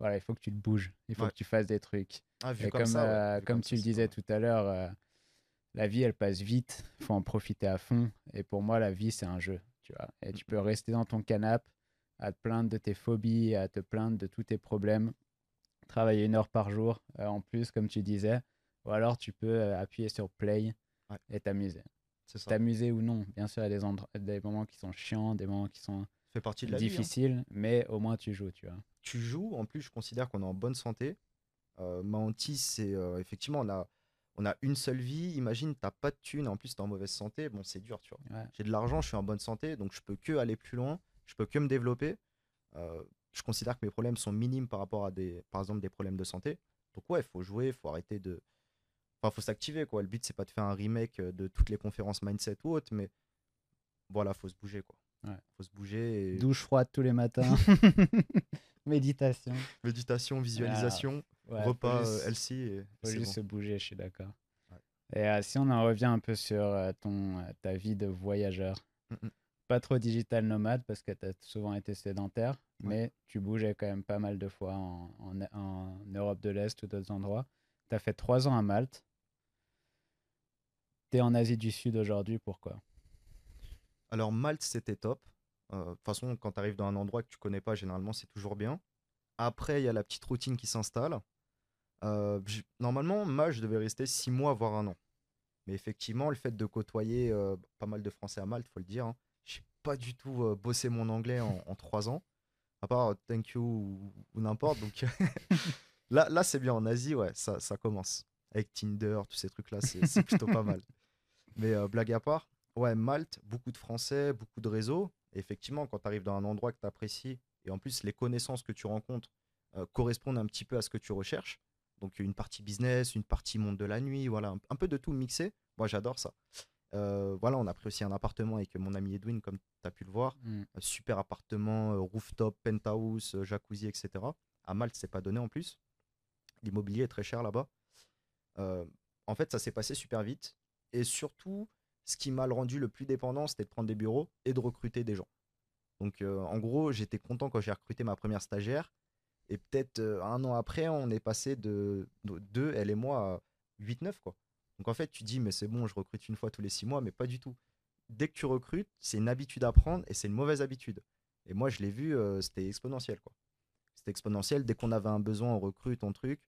voilà, il faut que tu te bouges, il faut que tu fasses des trucs. Ah, vu comme, comme, comme, tu le disais tout à l'heure, la vie, elle passe vite, il faut en profiter à fond. Et pour moi, la vie, c'est un jeu, tu vois. Et tu peux rester dans ton canapé à te plaindre de tes phobies, à te plaindre de tous tes problèmes, travailler une heure par jour euh, en plus, comme tu disais. Ou alors, tu peux appuyer sur play et t'amuser. T'amuser ou non. Bien sûr, il y a des, des moments qui sont chiants, des moments qui sont fait partie de la hein. difficiles, mais au moins tu joues, tu vois tu joues. En plus, je considère qu'on est en bonne santé. Euh, c'est euh, effectivement, on a, On a une seule vie. Imagine, t'as pas de thunes, en plus t'es en mauvaise santé. Bon, c'est dur, tu vois. Ouais. J'ai de l'argent, je suis en bonne santé, donc je peux que aller plus loin. Je peux que me développer. Euh, je considère que mes problèmes sont minimes par rapport à des, par exemple, des problèmes de santé. Donc ouais, il faut jouer, il faut arrêter de, enfin, faut s'activer quoi. Le but c'est pas de faire un remake euh, de toutes les conférences mindset ou autres, mais voilà, faut se bouger quoi. Ouais. Faut se bouger. Et... Douche froide tous les matins. Méditation. Méditation, visualisation, Ouais, repas faut juste- euh, healthy. Et faut juste bon. se bouger, je suis d'accord. Ouais. Et euh, si on en revient un peu sur euh, ton, ta vie de voyageur, Mm, mm. pas trop digital nomade parce que tu as souvent été sédentaire, Ouais. mais tu bougeais quand même pas mal de fois en, en, en Europe de l'Est ou d'autres endroits. Tu as fait trois ans à Malte. Tu es en Asie du Sud aujourd'hui, pourquoi? Alors Malte c'était top. De toute façon, quand tu arrives dans un endroit que tu connais pas, généralement c'est toujours bien. Après, il y a la petite routine qui s'installe. Normalement, moi, je devais rester six mois, voire un an. Mais effectivement, le fait de côtoyer pas mal de Français à Malte, faut le dire, hein, j'ai pas du tout bossé mon anglais en, en trois ans, à part thank you ou, ou n'importe. Donc là, là c'est bien. En Asie, ouais, ça, ça commence. Avec Tinder, tous ces trucs-là, c'est plutôt pas mal. Mais blague à part, ouais, Malte, beaucoup de Français, beaucoup de réseaux. Effectivement, quand tu arrives dans un endroit que tu apprécies, et en plus les connaissances que tu rencontres euh, correspondent un petit peu à ce que tu recherches, donc une partie business, une partie monde de la nuit, voilà, un, un peu de tout mixé. Moi, j'adore ça. Euh, voilà, on a pris aussi un appartement avec mon ami Edwin, comme tu as pu le voir. Mm. Un super appartement, euh, rooftop, penthouse, jacuzzi, etc. À Malte, c'est pas donné en plus. L'immobilier est très cher là-bas. En fait, ça s'est passé super vite. Et surtout, ce qui m'a rendu le plus dépendant, c'était de prendre des bureaux et de recruter des gens. Donc, euh, en gros, j'étais content quand j'ai recruté ma première stagiaire. Et peut-être euh, un an après, on est passé de 2, elle et moi, à 8-9, quoi. Donc, en fait, tu dis, mais c'est bon, je recrute une fois tous les six mois, mais pas du tout. Dès que tu recrutes, c'est une habitude à prendre et c'est une mauvaise habitude. Et moi, je l'ai vu, euh, c'était exponentiel, quoi. C'était exponentiel. Dès qu'on avait un besoin, on recrute, on truc.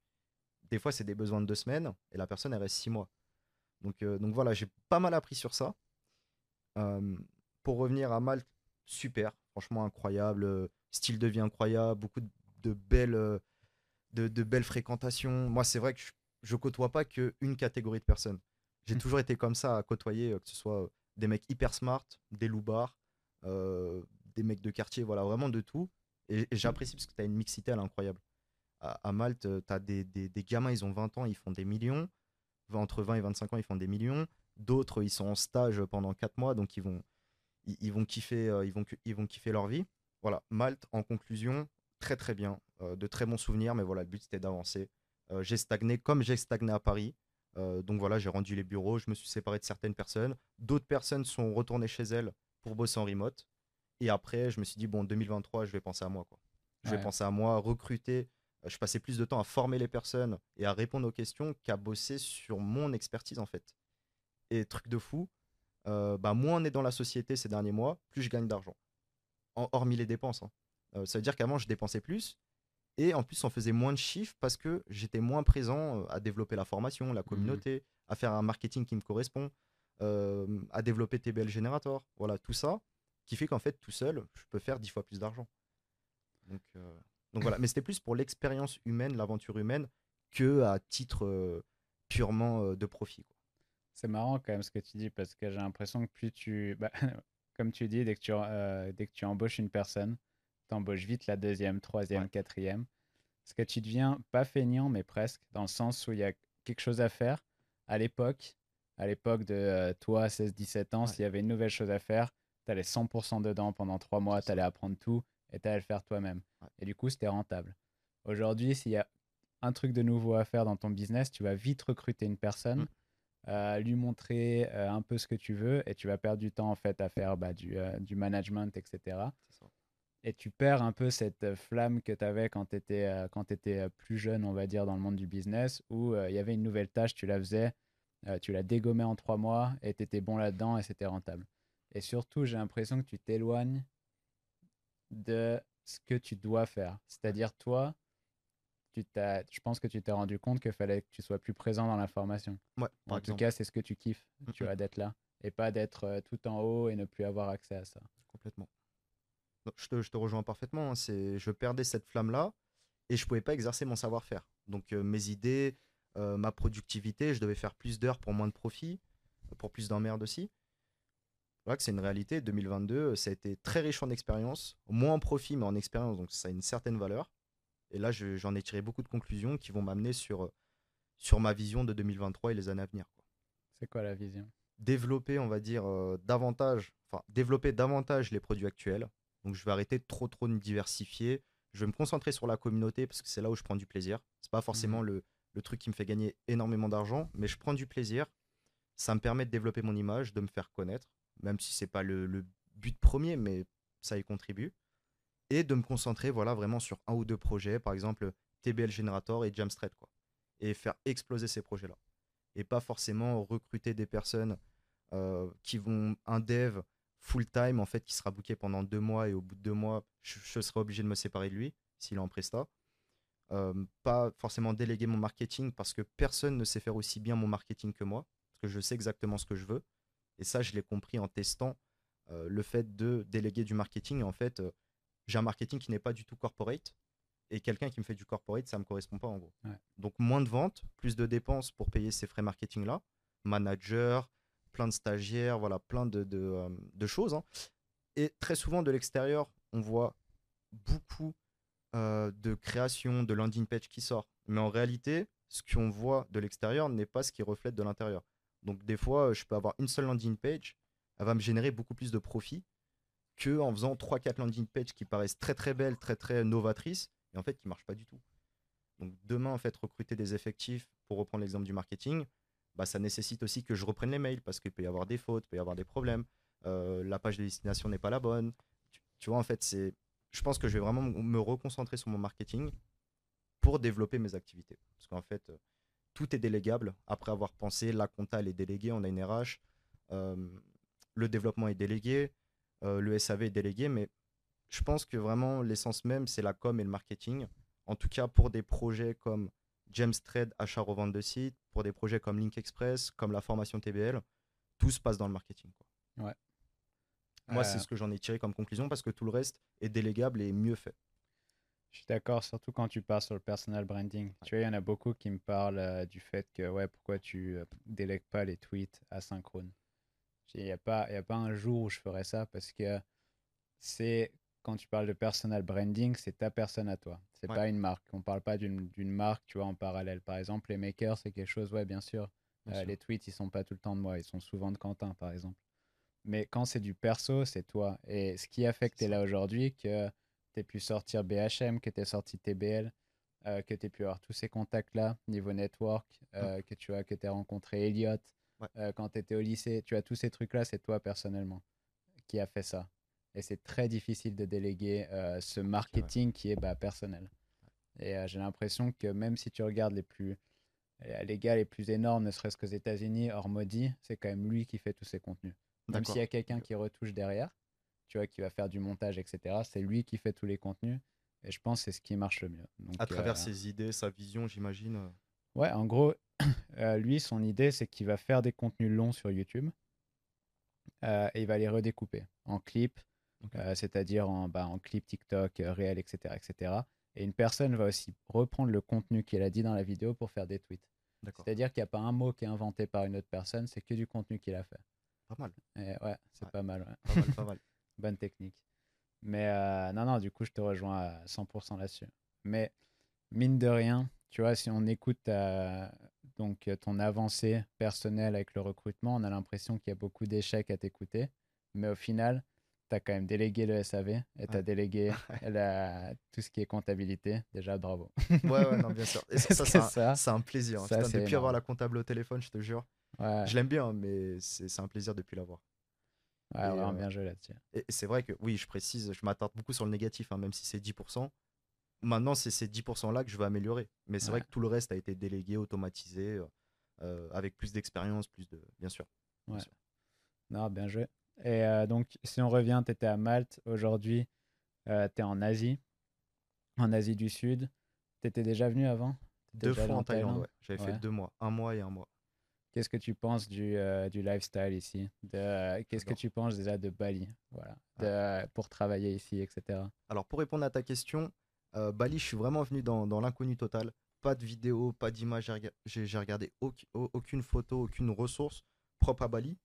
Des fois, c'est des besoins de deux semaines et la personne, elle reste six mois. Donc, euh, donc voilà, j'ai pas mal appris sur ça. Euh, pour revenir à Malte, super, franchement incroyable, euh, style de vie incroyable, beaucoup de, de belles, de, de belles fréquentations. Moi, c'est vrai que je, je côtoie pas qu'une catégorie de personnes. J'ai Mhm. toujours été comme ça à côtoyer, que ce soit des mecs hyper smart, des loupards, euh, des mecs de quartier, voilà, vraiment de tout. Et, et j'apprécie parce que tu as une mixité incroyable. À, à Malte, tu as des, des, des gamins, ils ont 20 ans, ils font des millions. Entre 20 et 25 ans, ils font des millions. D'autres, ils sont en stage pendant 4 mois, donc ils vont, ils, ils vont, kiffer, euh, ils, vont, ils vont kiffer leur vie. Voilà, Malte, en conclusion, très très bien. Euh, de très bons souvenirs, mais voilà, le but c'était d'avancer. Euh, j'ai stagné comme j'ai stagné à Paris. Donc voilà, j'ai rendu les bureaux, je me suis séparé de certaines personnes. D'autres personnes sont retournées chez elles pour bosser en remote. Et après, je me suis dit, bon, 2023, je vais penser à moi. Quoi. Je vais penser à moi, recruter. Je passais plus de temps à former les personnes et à répondre aux questions qu'à bosser sur mon expertise en fait. Et truc de fou, euh, bah, moins on est dans la société ces derniers mois, plus je gagne d'argent. En- hormis les dépenses. hein. Euh, ça veut dire qu'avant, je dépensais plus. Et en plus, on faisait moins de chiffres parce que j'étais moins présent euh, à développer la formation, la communauté, à faire un marketing qui me correspond, euh, à développer TBL Generator. Voilà, tout ça qui fait qu'en fait, tout seul, je peux faire dix fois plus d'argent. Donc, donc voilà, mais c'était plus pour l'expérience humaine, l'aventure humaine, que à titre euh, purement euh, de profit. quoi. C'est marrant quand même ce que tu dis parce que j'ai l'impression que plus tu. bah, comme tu dis, dès que tu, euh, dès que tu embauches une personne, tu embauches vite la deuxième, troisième, Ouais. quatrième. Parce que tu deviens pas feignant, mais presque, dans le sens où il y a quelque chose à faire. À l'époque, à l'époque de toi, 16-17 ans, Ouais. s'il y avait une nouvelle chose à faire, tu allais 100% dedans pendant trois mois, tu allais apprendre tout et tu allais le faire toi-même. Ouais. Et du coup, c'était rentable. Aujourd'hui, s'il y a un truc de nouveau à faire dans ton business, tu vas vite recruter une personne, Mm. euh, lui montrer euh, un peu ce que tu veux et tu vas perdre du temps en fait à faire bah, du, euh, du management, etc. Ça. Et tu perds un peu cette flamme que tu avais quand tu étais, plus jeune, on va dire, dans le monde du business, où il y avait une nouvelle tâche, tu la faisais, tu la dégommais en trois mois et tu étais bon là-dedans et c'était rentable. Et surtout, j'ai l'impression que tu t'éloignes de ce que tu dois faire. C'est-à-dire, toi, tu t'as, je pense que tu t'es rendu compte qu'il fallait que tu sois plus présent dans la formation. Ouais, En tout cas, c'est ce que tu kiffes, tu Mhm. vois, d'être là. Et pas d'être euh, tout en haut et ne plus avoir accès à ça. complètement. Non, Je te, je te rejoins parfaitement. hein, C'est, je perdais cette flamme-là et je pouvais pas exercer mon savoir-faire. Donc euh, mes idées, ma productivité, je devais faire plus d'heures pour moins de profit, pour plus d'emmerde aussi. Voilà que c'est une réalité. 2022, ça a été très riche en expérience, moins en profit, mais en expérience, donc ça a une certaine valeur. Et là, j'en ai tiré beaucoup de conclusions qui vont m'amener sur, sur ma vision de 2023 et les années à venir. C'est quoi la vision? Développer, on va dire, davantage, enfin, développer davantage les produits actuels. Donc, je vais arrêter de trop, trop me diversifier. Je vais me concentrer sur la communauté parce que c'est là où je prends du plaisir. C'est pas forcément mmh. le, le truc qui me fait gagner énormément d'argent, mais je prends du plaisir. Ça me permet de développer mon image, de me faire connaître, même si c'est pas le, but premier, mais ça y contribue. Et de me concentrer voilà, vraiment sur un ou deux projets, par exemple TBL Generator et Jamstreet, quoi. Et faire exploser ces projets-là. Et pas forcément recruter des personnes euh, qui vont, un dev full-time, en fait, qui sera booké pendant deux mois, et au bout de deux mois, je, je serai obligé de me séparer de lui, s'il est en presta. Euh, pas forcément déléguer mon marketing parce que personne ne sait faire aussi bien mon marketing que moi, parce que je sais exactement ce que je veux. Et ça, je l'ai compris en testant euh, le fait de déléguer du marketing. En fait, euh, j'ai un marketing qui n'est pas du tout corporate. Et quelqu'un qui me fait du corporate, ça ne me correspond pas en gros. Donc moins de ventes, plus de dépenses pour payer ces frais marketing-là. Manager, plein de stagiaires, voilà, plein de, de, choses. Hein. Et très souvent de l'extérieur, on voit beaucoup euh, de création de landing page qui sort. Mais en réalité, ce qu'on voit de l'extérieur n'est pas ce qui reflète de l'intérieur. Donc des fois, je peux avoir une seule landing page, elle va me générer beaucoup plus de profit que en faisant 3-4 landing pages qui paraissent très très belles, très très novatrices, et en fait qui marchent pas du tout. Donc demain, en fait, recruter des effectifs, pour reprendre l'exemple du marketing, bah, ça nécessite aussi que je reprenne les mails parce qu'il peut y avoir des fautes, il peut y avoir des problèmes, euh, la page de destination n'est pas la bonne. tu vois, en fait, c'est je pense que je vais vraiment me reconcentrer sur mon marketing pour développer mes activités. Parce qu'en fait, euh, tout est délégable. Après avoir pensé, la compta, elle est déléguée, on a une RH. Euh, le développement est délégué, euh, le SAV est délégué, mais je pense que vraiment l'essence même, c'est la com et le marketing. En tout cas, pour des projets comme Trade, achat-revente de site, pour des projets comme Link Express, comme la formation TBL, tout se passe dans le marketing. Quoi. Ouais. Moi, c'est euh. ce que j'en ai tiré comme conclusion parce que tout le reste est délégable et mieux fait. Je suis d'accord, surtout quand tu parles sur le personal branding. Tu vois, il y en a beaucoup qui me parlent euh, du fait que, ouais, pourquoi tu euh, délègues pas les tweets asynchrones. Il n'y a, pas, a pas un jour où je ferais ça parce que c'est, quand tu parles de personal branding, c'est ta personne à toi. C'est pas une marque. On parle pas d'une marque, tu vois, en parallèle. Par exemple, les makers, c'est quelque chose, ouais, bien sûr. Les tweets, ils sont pas tout le temps de moi. Ils sont souvent de Quentin, par exemple. Mais quand c'est du perso, c'est toi. Et ce qui a fait que tu es là aujourd'hui, que tu aies pu sortir BHM, que tu es sorti TBL, euh, que tu aies pu avoir tous ces contacts-là, niveau network, euh, que tu as, que as rencontré Elliot, euh, quand tu étais au lycée, tu as tous ces trucs-là, c'est toi personnellement qui a fait ça. Et c'est très difficile de déléguer ce marketing qui est bah, personnel. Et j'ai l'impression que même si tu regardes les plus les gars les plus énormes, ne serait-ce qu'aux États-Unis, hors Modi, c'est quand même lui qui fait tous ces contenus. Même s'il y a quelqu'un qui retouche derrière, tu vois, qui va faire du montage, etc., c'est lui qui fait tous les contenus. Et je pense que c'est ce qui marche le mieux. à travers euh, ses idées, sa vision, j'imagine. Euh. Ouais, en gros, euh, lui, son idée, c'est qu'il va faire des contenus longs sur YouTube et il va les redécouper en clips, c'est-à-dire en, bah, en clip TikTok, réel, etc., etc. Et une personne va aussi reprendre le contenu qu'il a dit dans la vidéo pour faire des tweets. C'est-à-dire qu'il n'y a pas un mot qui est inventé par une autre personne, c'est que du contenu qu'il a fait. Pas mal. ouais, c'est pas mal. Pas mal, pas mal. Bonne technique. Mais euh, non, non, du coup, je te rejoins à 100% là-dessus. Mais mine de rien, tu vois, si on écoute donc, ton avancée personnelle avec le recrutement, on a l'impression qu'il y a beaucoup d'échecs à t'écouter. Mais au final, tu as quand même délégué le SAV et tu as délégué la, tout ce qui est comptabilité. Déjà, bravo. Ouais, ouais, non, bien sûr. Et ça, c'est un, plaisir. Ça, hein. depuis avoir la comptable au téléphone, je te jure. Je l'aime bien, mais c'est un plaisir depuis l'avoir. Ouais, vraiment euh, bien joué là-dessus. Et c'est vrai que, oui, je précise, je m'attarde beaucoup sur le négatif, hein, même si c'est 10%. Maintenant, c'est ces 10%-là que je veux améliorer. Mais c'est vrai que tout le reste a été délégué, automatisé, euh, euh, avec plus d'expérience, plus de. Bien sûr. ouais. Non, bien joué. Et donc, si on revient, tu étais à Malte. Aujourd'hui, tu es en Asie, en Asie du Sud. Tu étais déjà venu avant? Deux fois en Thaïlande, ouais. J'avais fait deux mois, un mois et un mois. Qu'est-ce que tu penses du, euh, du lifestyle ici? Qu'est-ce que tu penses déjà de Bali? Voilà, de, pour travailler ici, etc. Alors, pour répondre à ta question, euh, Bali, je suis vraiment venu dans, dans l'inconnu total. pas de vidéo, pas d'image. J'ai regardé aucune photo, aucune ressource propre à Bali.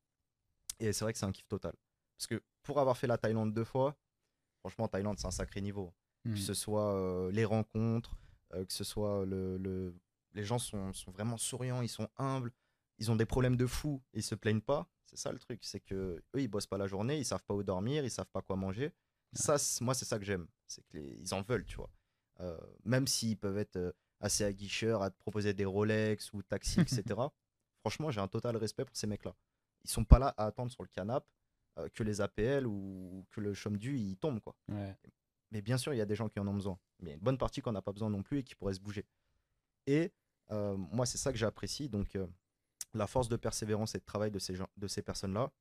Et c'est vrai que c'est un kiff total. Parce que pour avoir fait la Thaïlande deux fois, franchement, Thaïlande, c'est un sacré niveau. Que hmm. ce soit euh, les rencontres, euh, que ce soit le, le... les gens sont, sont, vraiment souriants, ils sont humbles, ils ont des problèmes de fou, ils se plaignent pas. C'est ça le truc, c'est que eux ils bossent pas la journée, ils savent pas où dormir, ils savent pas quoi manger. Ça, moi c'est ça que j'aime, c'est qu'ils en veulent, tu vois. Euh, même s'ils peuvent être assez aguicheurs à te proposer des Rolex ou taxis, etc. Franchement, j'ai un total respect pour ces mecs-là. Ils sont pas là à attendre sur le canapé que les APL ou que le chôme du il tombe quoi. Mais bien sûr, il y a des gens qui en ont besoin. Mais il y a une bonne partie qui n'en a pas besoin non plus et qui pourrait se bouger. Et euh, moi, c'est ça que j'apprécie. Donc, euh, la force de persévérance et de travail de ces, gens, de ces personnes-là.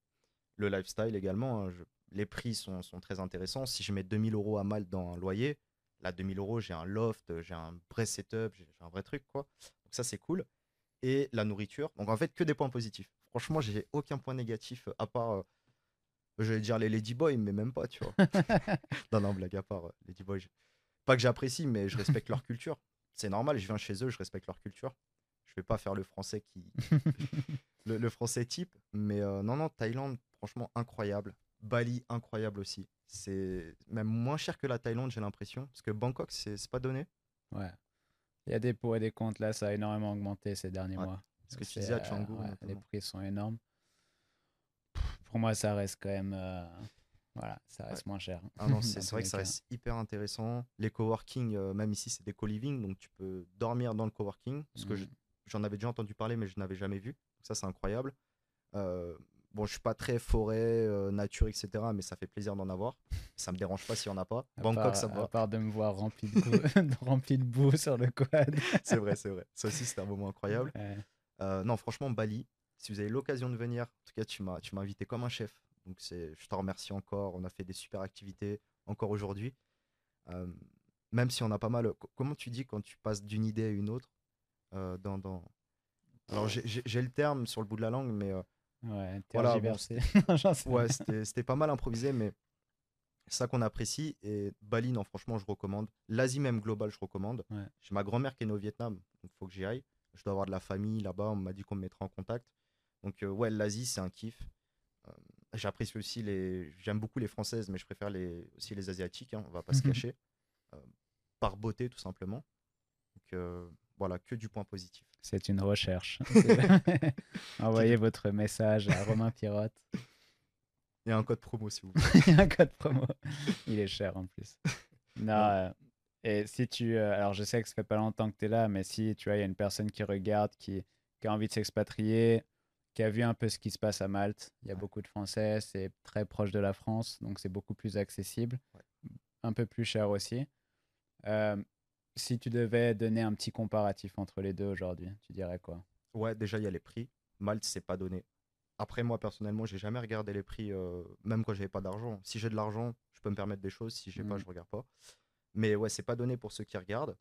Le lifestyle également. Hein, les prix sont, sont, très intéressants. Si je mets 2000 euros à mal dans un loyer, là, 2000 euros, j'ai un loft, j'ai un vrai setup, j'ai un vrai truc. quoi. Donc, ça, c'est cool. Et la nourriture. Donc, en fait, que des points positifs. Franchement, j'ai aucun point négatif à part. Euh, J'allais dire les Ladyboys, mais même pas, tu vois. non, non, blague à part, euh, Ladyboys. Pas que j'apprécie, mais je respecte leur culture. C'est normal, je viens chez eux, je respecte leur culture. Je vais pas faire le français qui. le, français type. Mais euh, non, non, Thaïlande, franchement, incroyable. Bali, incroyable aussi. C'est même moins cher que la Thaïlande, j'ai l'impression. Parce que Bangkok, c'est pas donné. Ouais. Il y a des pots et des comptes là, ça a énormément augmenté ces derniers mois. Ce que tu disais à Canggu. Euh, les prix sont énormes pour moi, ça reste quand même. Euh, voilà, ça reste moins cher. Ah non, c'est vrai que ça reste hyper intéressant. Les coworking, euh, même ici, c'est des co-living, donc tu peux dormir dans le coworking. Parce que mmh. J'en avais déjà entendu parler, mais je n'avais jamais vu. ça, c'est incroyable. Euh, bon, je suis pas très forêt, nature, etc., mais ça fait plaisir d'en avoir. Ça me dérange pas s'il n'y en a pas. Bangkok, ça va. À part de me voir rempli de boue, rempli de boue sur le quad. c'est vrai, c'est vrai. Ça aussi, c'était un moment incroyable. non, franchement, Bali, si vous avez l'occasion de venir, en tout cas, tu m'as, tu m'as invité comme un chef. Donc, c'est, je te remercie encore. On a fait des super activités encore aujourd'hui. Euh, même si on a pas mal. Comment tu dis quand tu passes d'une idée à une autre? Euh, dans, dans... Alors, j'ai, le terme sur le bout de la langue, mais. Euh, ouais, voilà, ouais c'était, pas mal improvisé, mais c'est ça qu'on apprécie. Et Bali, non, franchement, je recommande. L'Asie même globale, je recommande. J'ai ma grand-mère qui est née au Vietnam, donc il faut que j'y aille. Je dois avoir de la famille là-bas. On m'a dit qu'on me mettrait en contact. Donc, euh, ouais, l'Asie, c'est un kiff. J'apprécie aussi les. J'aime beaucoup les françaises, mais je préfère les... aussi les asiatiques, hein, on va pas se cacher. Par beauté, tout simplement. Donc, voilà, que du point positif. C'est une recherche. Envoyez votre message à Romain Pirotte. Il y a un code promo, si vous voulez. Il y a un code promo. Il est cher en plus. Non, et si tu. alors, je sais que ça fait pas longtemps que tu es là, mais si tu vois, il y a une personne qui regarde, qui, qui a envie de s'expatrier, qui a vu un peu ce qui se passe à Malte. Il y a beaucoup de Français, c'est très proche de la France, donc c'est beaucoup plus accessible, un peu plus cher aussi. Euh, si tu devais donner un petit comparatif entre les deux aujourd'hui, tu dirais quoi? Ouais, déjà il y a les prix. Malte, c'est pas donné. Après, moi personnellement, j'ai jamais regardé les prix, euh, même quand j'avais pas d'argent. Si j'ai de l'argent, je peux me permettre des choses. Si j'ai pas, mmh. je regarde pas. Mais ouais, c'est pas donné pour ceux qui regardent.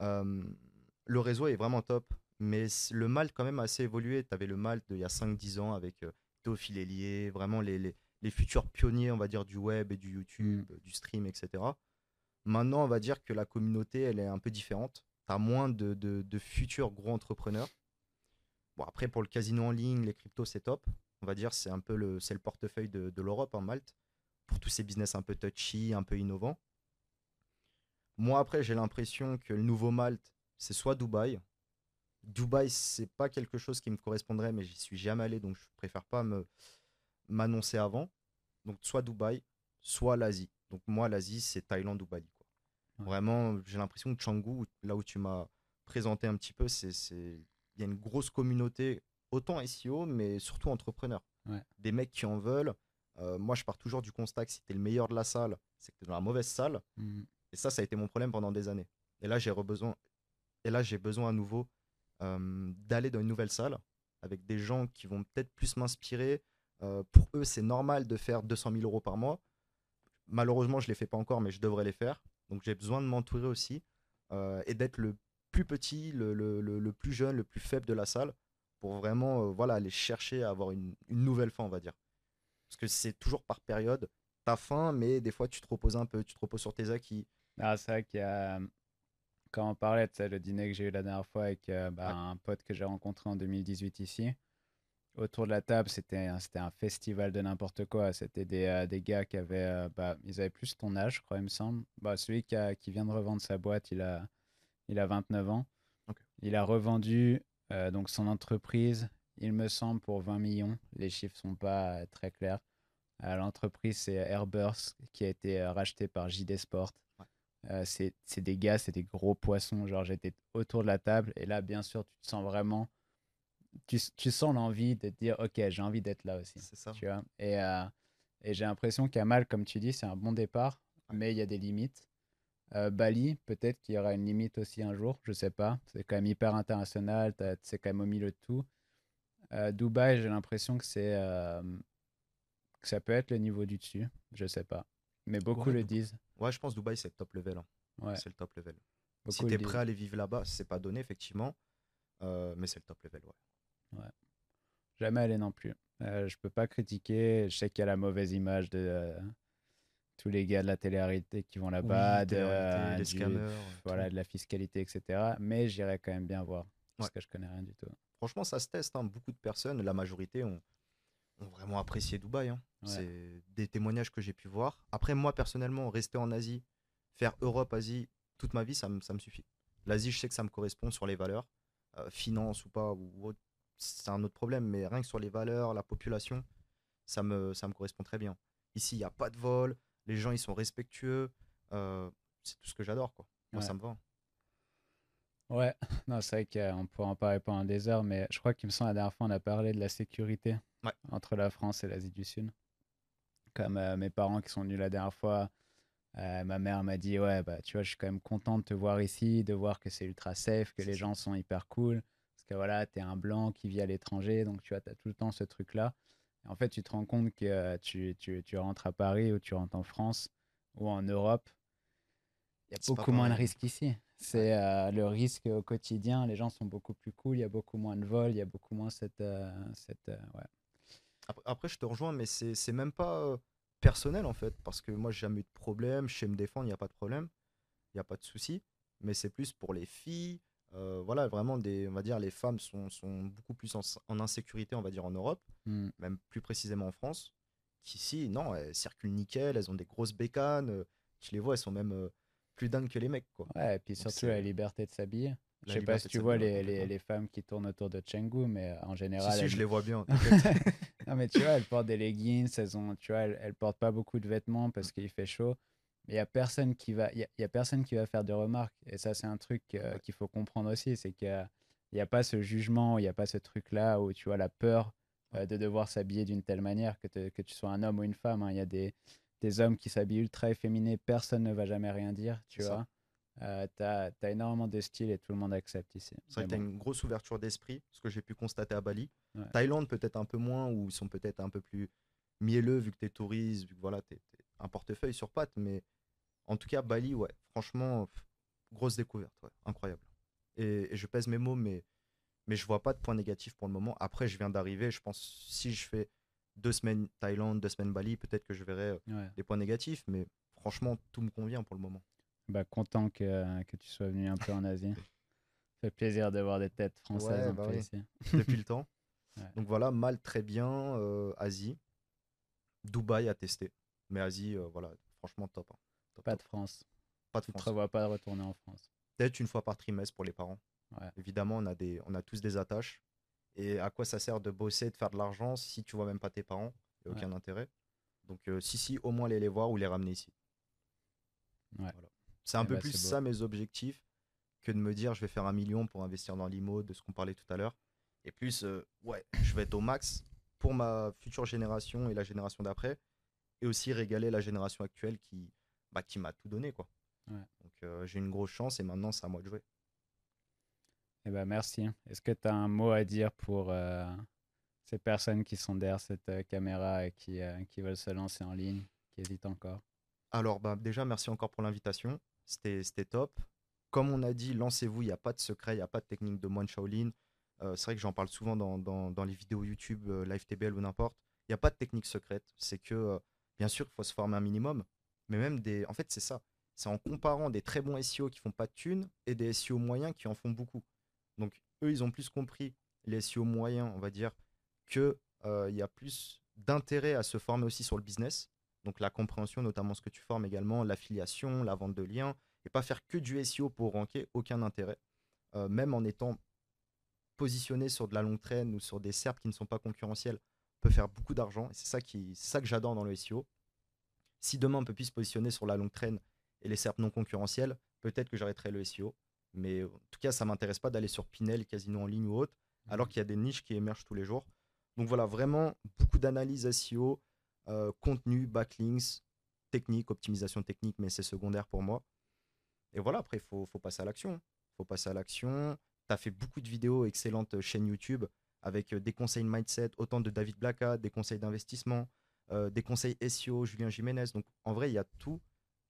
Euh, le réseau est vraiment top. Mais le Malte, quand même, a assez évolué. Tu avais le Malte d'il y a 5-10 ans avec euh, Théophile Hélier, vraiment les, les, les, futurs pionniers, on va dire, du web et du YouTube, mm. du stream, etc. Maintenant, on va dire que la communauté, elle est un peu différente. Tu as moins de, futurs gros entrepreneurs. Bon, après, pour le casino en ligne, les cryptos, c'est top. On va dire, c'est un peu le, le portefeuille de, l'Europe en Malte. Pour tous ces business un peu touchy, un peu innovants. Moi, après, j'ai l'impression que le nouveau Malte, c'est soit Dubaï, Dubaï, c'est pas quelque chose qui me correspondrait, mais j'y suis jamais allé, donc je préfère pas m'annoncer avant. Donc soit Dubaï, soit l'Asie. Donc moi, l'Asie, c'est Thaïlande ou Bali. Quoi. Vraiment, j'ai l'impression que Canggu, là où tu m'as présenté un petit peu, c'est il y a une grosse communauté, autant SEO, mais surtout entrepreneurs. Des mecs qui en veulent. Euh, moi, je pars toujours du constat que si tu es le meilleur de la salle, c'est que tu es dans la mauvaise salle. Mmh. Et ça, ça a été mon problème pendant des années. Et là, j'ai besoin, et là, j'ai besoin à nouveau euh, d'aller dans une nouvelle salle avec des gens qui vont peut-être plus m'inspirer. Euh, pour eux, c'est normal de faire 200 000 euros par mois. Malheureusement, je ne les fais pas encore, mais je devrais les faire. Donc j'ai besoin de m'entourer aussi euh, et d'être le plus petit, le, le, le, plus jeune, le plus faible de la salle pour vraiment voilà, aller chercher à avoir une, une nouvelle fin, on va dire. Parce que c'est toujours par période. Tu as faim, mais des fois, tu te reposes un peu, tu te reposes sur tes acquis. Ah, c'est vrai qu'il y a quand on parlait de le dîner que j'ai eu la dernière fois avec euh, bah, un pote que j'ai rencontré en 2018 ici, autour de la table, c'était un, un festival de n'importe quoi. C'était des, euh, des, gars qui avaient, euh, bah, ils avaient plus ton âge, je crois, il me semble. Bah, celui qui, a, qui, vient de revendre sa boîte, il a, il a 29 ans. Il a revendu donc son entreprise, il me semble, pour 20 millions. Les chiffres sont pas très clairs. L'entreprise, c'est Airburst, qui a été racheté par JD Sport. Euh, c'est des gars, c'est des gros poissons. Genre, j'étais autour de la table et là, bien sûr, tu te sens vraiment. Tu, tu sens l'envie de te dire, OK, j'ai envie d'être là aussi. C'est ça. Tu vois? Et, euh, et j'ai l'impression qu'à mal, comme tu dis, c'est un bon départ, mais il y a des limites. Euh, Bali, peut-être qu'il y aura une limite aussi un jour, je sais pas. C'est quand même hyper international, c'est quand même au milieu de tout. Dubaï, j'ai l'impression que c'est que ça peut être le niveau du dessus, je sais pas. Mais beaucoup le disent. Ouais, je pense Dubaï, c'est le top level. Hein. Ouais. C'est le top level. si tu es prêt à aller vivre là-bas, c'est pas donné, effectivement. Euh, mais c'est le top level, ouais. Ouais. Jamais aller non plus. Euh, je peux pas critiquer. Je sais qu'il y a la mauvaise image de euh, tous les gars de la télé-réalité qui vont là-bas, de, euh, voilà, de la fiscalité, etc. Mais j'irai quand même bien voir parce que je connais rien du tout. Franchement, ça se teste. Hein. Beaucoup de personnes, la majorité, ont, ont vraiment apprécié Dubaï. Hein. C'est des témoignages que j'ai pu voir. Après, moi, personnellement, rester en Asie, faire Europe, Asie, toute ma vie, ça, me, ça me suffit. L'Asie, je sais que ça me correspond sur les valeurs. Euh, finance ou pas, ou c'est un autre problème, mais rien que sur les valeurs, la population, ça me, ça me correspond très bien. Ici, il n'y a pas de vol, les gens, ils sont respectueux. Euh, c'est tout ce que j'adore, quoi. Moi, ça me va. Ouais, non, c'est vrai qu'on pourrait en parler pendant des heures, mais je crois qu'il me semble la dernière fois, on a parlé de la sécurité entre la France et l'Asie du Sud. Comme euh, mes parents qui sont venus la dernière fois, euh, ma mère m'a dit Ouais, bah, tu vois, je suis quand même content de te voir ici, de voir que c'est ultra safe, que les gens sont hyper cool. Que voilà, tu es un blanc qui vit à l'étranger, donc tu vois, as tout le temps ce truc-là. En fait, tu te rends compte que euh, tu, tu, tu, rentres à Paris ou tu rentres en France ou en Europe, il y a beaucoup moins de risques ici. C'est le risque au quotidien. Les gens sont beaucoup plus cool. Il y a beaucoup moins de vols. Il y a beaucoup moins cette. cette ouais. Après, je te rejoins, mais c'est même pas personnel en fait, parce que moi, j'ai jamais eu de problème. Je sais me défendre, il n'y a pas de problème, il n'y a pas de souci. Mais c'est plus pour les filles. Voilà, vraiment, des, on va dire, les femmes sont, sont beaucoup plus en, insécurité, on va dire, en Europe, mmh. même plus précisément en France. Qu'ici, non, elles circulent nickel, elles ont des grosses bécanes. tu les vois, elles sont même plus dingues que les mecs, quoi. Ouais, et puis surtout la liberté de s'habiller. Je sais pas si tu vois les, les, les, femmes qui tournent autour de Chengdu, mais en général. Si, je les vois bien. non, mais tu vois, elles portent des leggings, elles, ont, tu vois, elles, elles portent pas beaucoup de vêtements parce qu'il fait chaud. Mais il n'y a, personne qui va, y a, y a personne qui va faire de remarques. Et ça, c'est un truc euh, qu'il faut comprendre aussi c'est qu'il n'y a, pas ce jugement, il n'y a pas ce truc-là où tu vois la peur euh, de devoir s'habiller d'une telle manière, que, que tu sois un homme ou une femme. Hein. Il y a des, des hommes qui s'habillent ultra efféminés, personne ne va jamais rien dire, tu vois. Euh, tu as, énormément de style et tout le monde accepte ici. C'est vrai que tu as une grosse ouverture d'esprit, ce que j'ai pu constater à Bali. Thaïlande, peut-être un peu moins, où ils sont peut-être un peu plus mielleux, vu que tu es touriste, vu que voilà, tu es, un portefeuille sur pattes. Mais en tout cas, Bali, ouais, franchement, grosse découverte, incroyable. Et, je pèse mes mots, mais, mais je vois pas de point négatif pour le moment. Après, je viens d'arriver, je pense si je fais deux semaines Thaïlande, deux semaines Bali, peut-être que je verrai euh, des points négatifs, mais franchement, tout me convient pour le moment. Bah, content que, que tu sois venu un peu en Asie. Ça fait plaisir de voir des têtes françaises bah ici. Depuis le temps. Donc voilà, mal très bien, euh, Asie. Dubaï à tester. Mais Asie, euh, voilà, franchement top, hein. pas de France. Pas de France. Tu ne prévois pas de retourner en France? Peut-être une fois par trimestre pour les parents. Évidemment, on a, des, on a tous des attaches. Et à quoi ça sert de bosser, de faire de l'argent si tu vois même pas tes parents? Il n'y a aucun intérêt. Donc, euh, si, si, au moins aller les voir ou les ramener ici. C'est un eh peu bah, plus ça mes objectifs que de me dire je vais faire un million pour investir dans l'IMO, de ce qu'on parlait tout à l'heure. Et plus, euh, ouais, je vais être au max pour ma future génération et la génération d'après. Et aussi régaler la génération actuelle qui, bah, qui m'a tout donné. Quoi. Donc euh, j'ai une grosse chance et maintenant c'est à moi de jouer. Eh ben, merci. Est-ce que tu as un mot à dire pour euh, ces personnes qui sont derrière cette euh, caméra et qui, qui veulent se lancer en ligne, qui hésitent encore? Alors, bah, déjà, merci encore pour l'invitation. C'était top. Comme on a dit, lancez-vous, il n'y a pas de secret, il n'y a pas de technique de moine Shaolin. c'est vrai que j'en parle souvent dans, dans, dans, les vidéos YouTube, LiveTBL ou n'importe. Il n'y a pas de technique secrète. C'est que, bien sûr, il faut se former un minimum. Mais même des. En fait, c'est ça. c'est en comparant des très bons SEO qui font pas de thunes et des SEO moyens qui en font beaucoup. Donc eux, ils ont plus compris les SEO moyens, on va dire, qu'il il y a plus d'intérêt à se former aussi sur le business. Donc la compréhension, notamment ce que tu formes également, l'affiliation, la vente de liens, et pas faire que du SEO pour ranker, aucun intérêt. même en étant positionné sur de la longue traîne ou sur des SERP qui ne sont pas concurrentiels, on peut faire beaucoup d'argent. Et c'est ça, qui, ça que j'adore dans le SEO. Si demain on peut plus se positionner sur la longue traîne et les SERP non concurrentiels, peut-être que j'arrêterai le SEO. Mais en tout cas, ça m'intéresse pas d'aller sur Pinel, Casino en ligne ou autre, alors mmh. qu'il y a des niches qui émergent tous les jours. Donc voilà, vraiment beaucoup d'analyse SEO, euh, contenu, backlinks, technique, optimisation technique, mais c'est secondaire pour moi. Et voilà, après, il faut, passer à l'action. Faut passer à l'action. Tu as fait beaucoup de vidéos excellentes euh, chaîne YouTube avec euh, des conseils mindset, autant de David Blacka, des conseils d'investissement, des conseils SEO, Julien Jiménez. Donc en vrai, il y a tout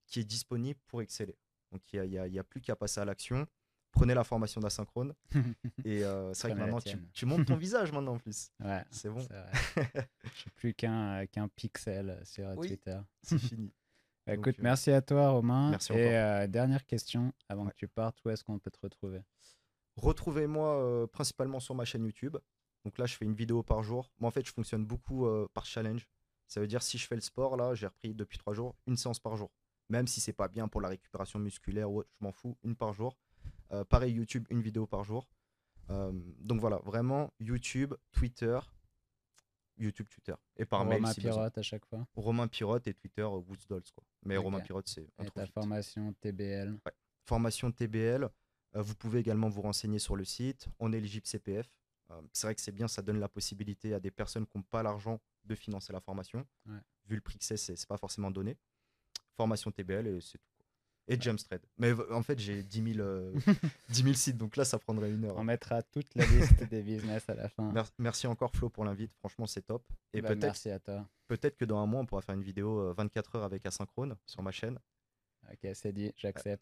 qui est disponible pour exceller. Donc il n'y a, plus qu'à passer à l'action. Prenez la formation d'asynchrone. et c'est vrai que maintenant, tu, tu, montes ton visage maintenant en plus. Ouais, c'est bon. Je suis plus qu'un pixel sur Twitter. C'est fini. Bah, écoute, euh, merci à toi, Romain. Merci Et euh, dernière question avant que tu partes, où est-ce qu'on peut te retrouver? Retrouvez-moi euh, principalement sur ma chaîne YouTube. Donc là, je fais une vidéo par jour. Moi, en fait, je fonctionne beaucoup par challenge. Ça veut dire si je fais le sport, là, j'ai repris depuis trois jours, une séance par jour. Même si c'est pas bien pour la récupération musculaire ou autre, je m'en fous, une par jour. pareil, YouTube, une vidéo par jour. donc voilà, vraiment YouTube, Twitter, YouTube, Twitter. Et par mail. Romain Pirotte à chaque fois. Romain Pirotte et Twitter euh, Woodsdolls. Quoi. Mais Romain Pirotte, c'est. Et ta formation TBL. Formation TBL. Euh, vous pouvez également vous renseigner sur le site. On est éligible CPF. Euh, c'est vrai que c'est bien, ça donne la possibilité à des personnes qui n'ont pas l'argent de financer la formation. Vu le prix que c'est, c'est pas forcément donné. Formation TBL et c'est tout. Et Jumpstread. Mais en fait, j'ai 10 000, euh, sites, donc là, ça prendrait une heure. On mettra toute la liste des business à la fin. Merci, encore, Flo, pour l'invite. Franchement, c'est top. Et bah, peut-être, merci à toi. Peut-être que dans un mois, on pourra faire une vidéo 24 euh, heures avec Asynchrone sur ma chaîne. Ok, c'est dit, j'accepte.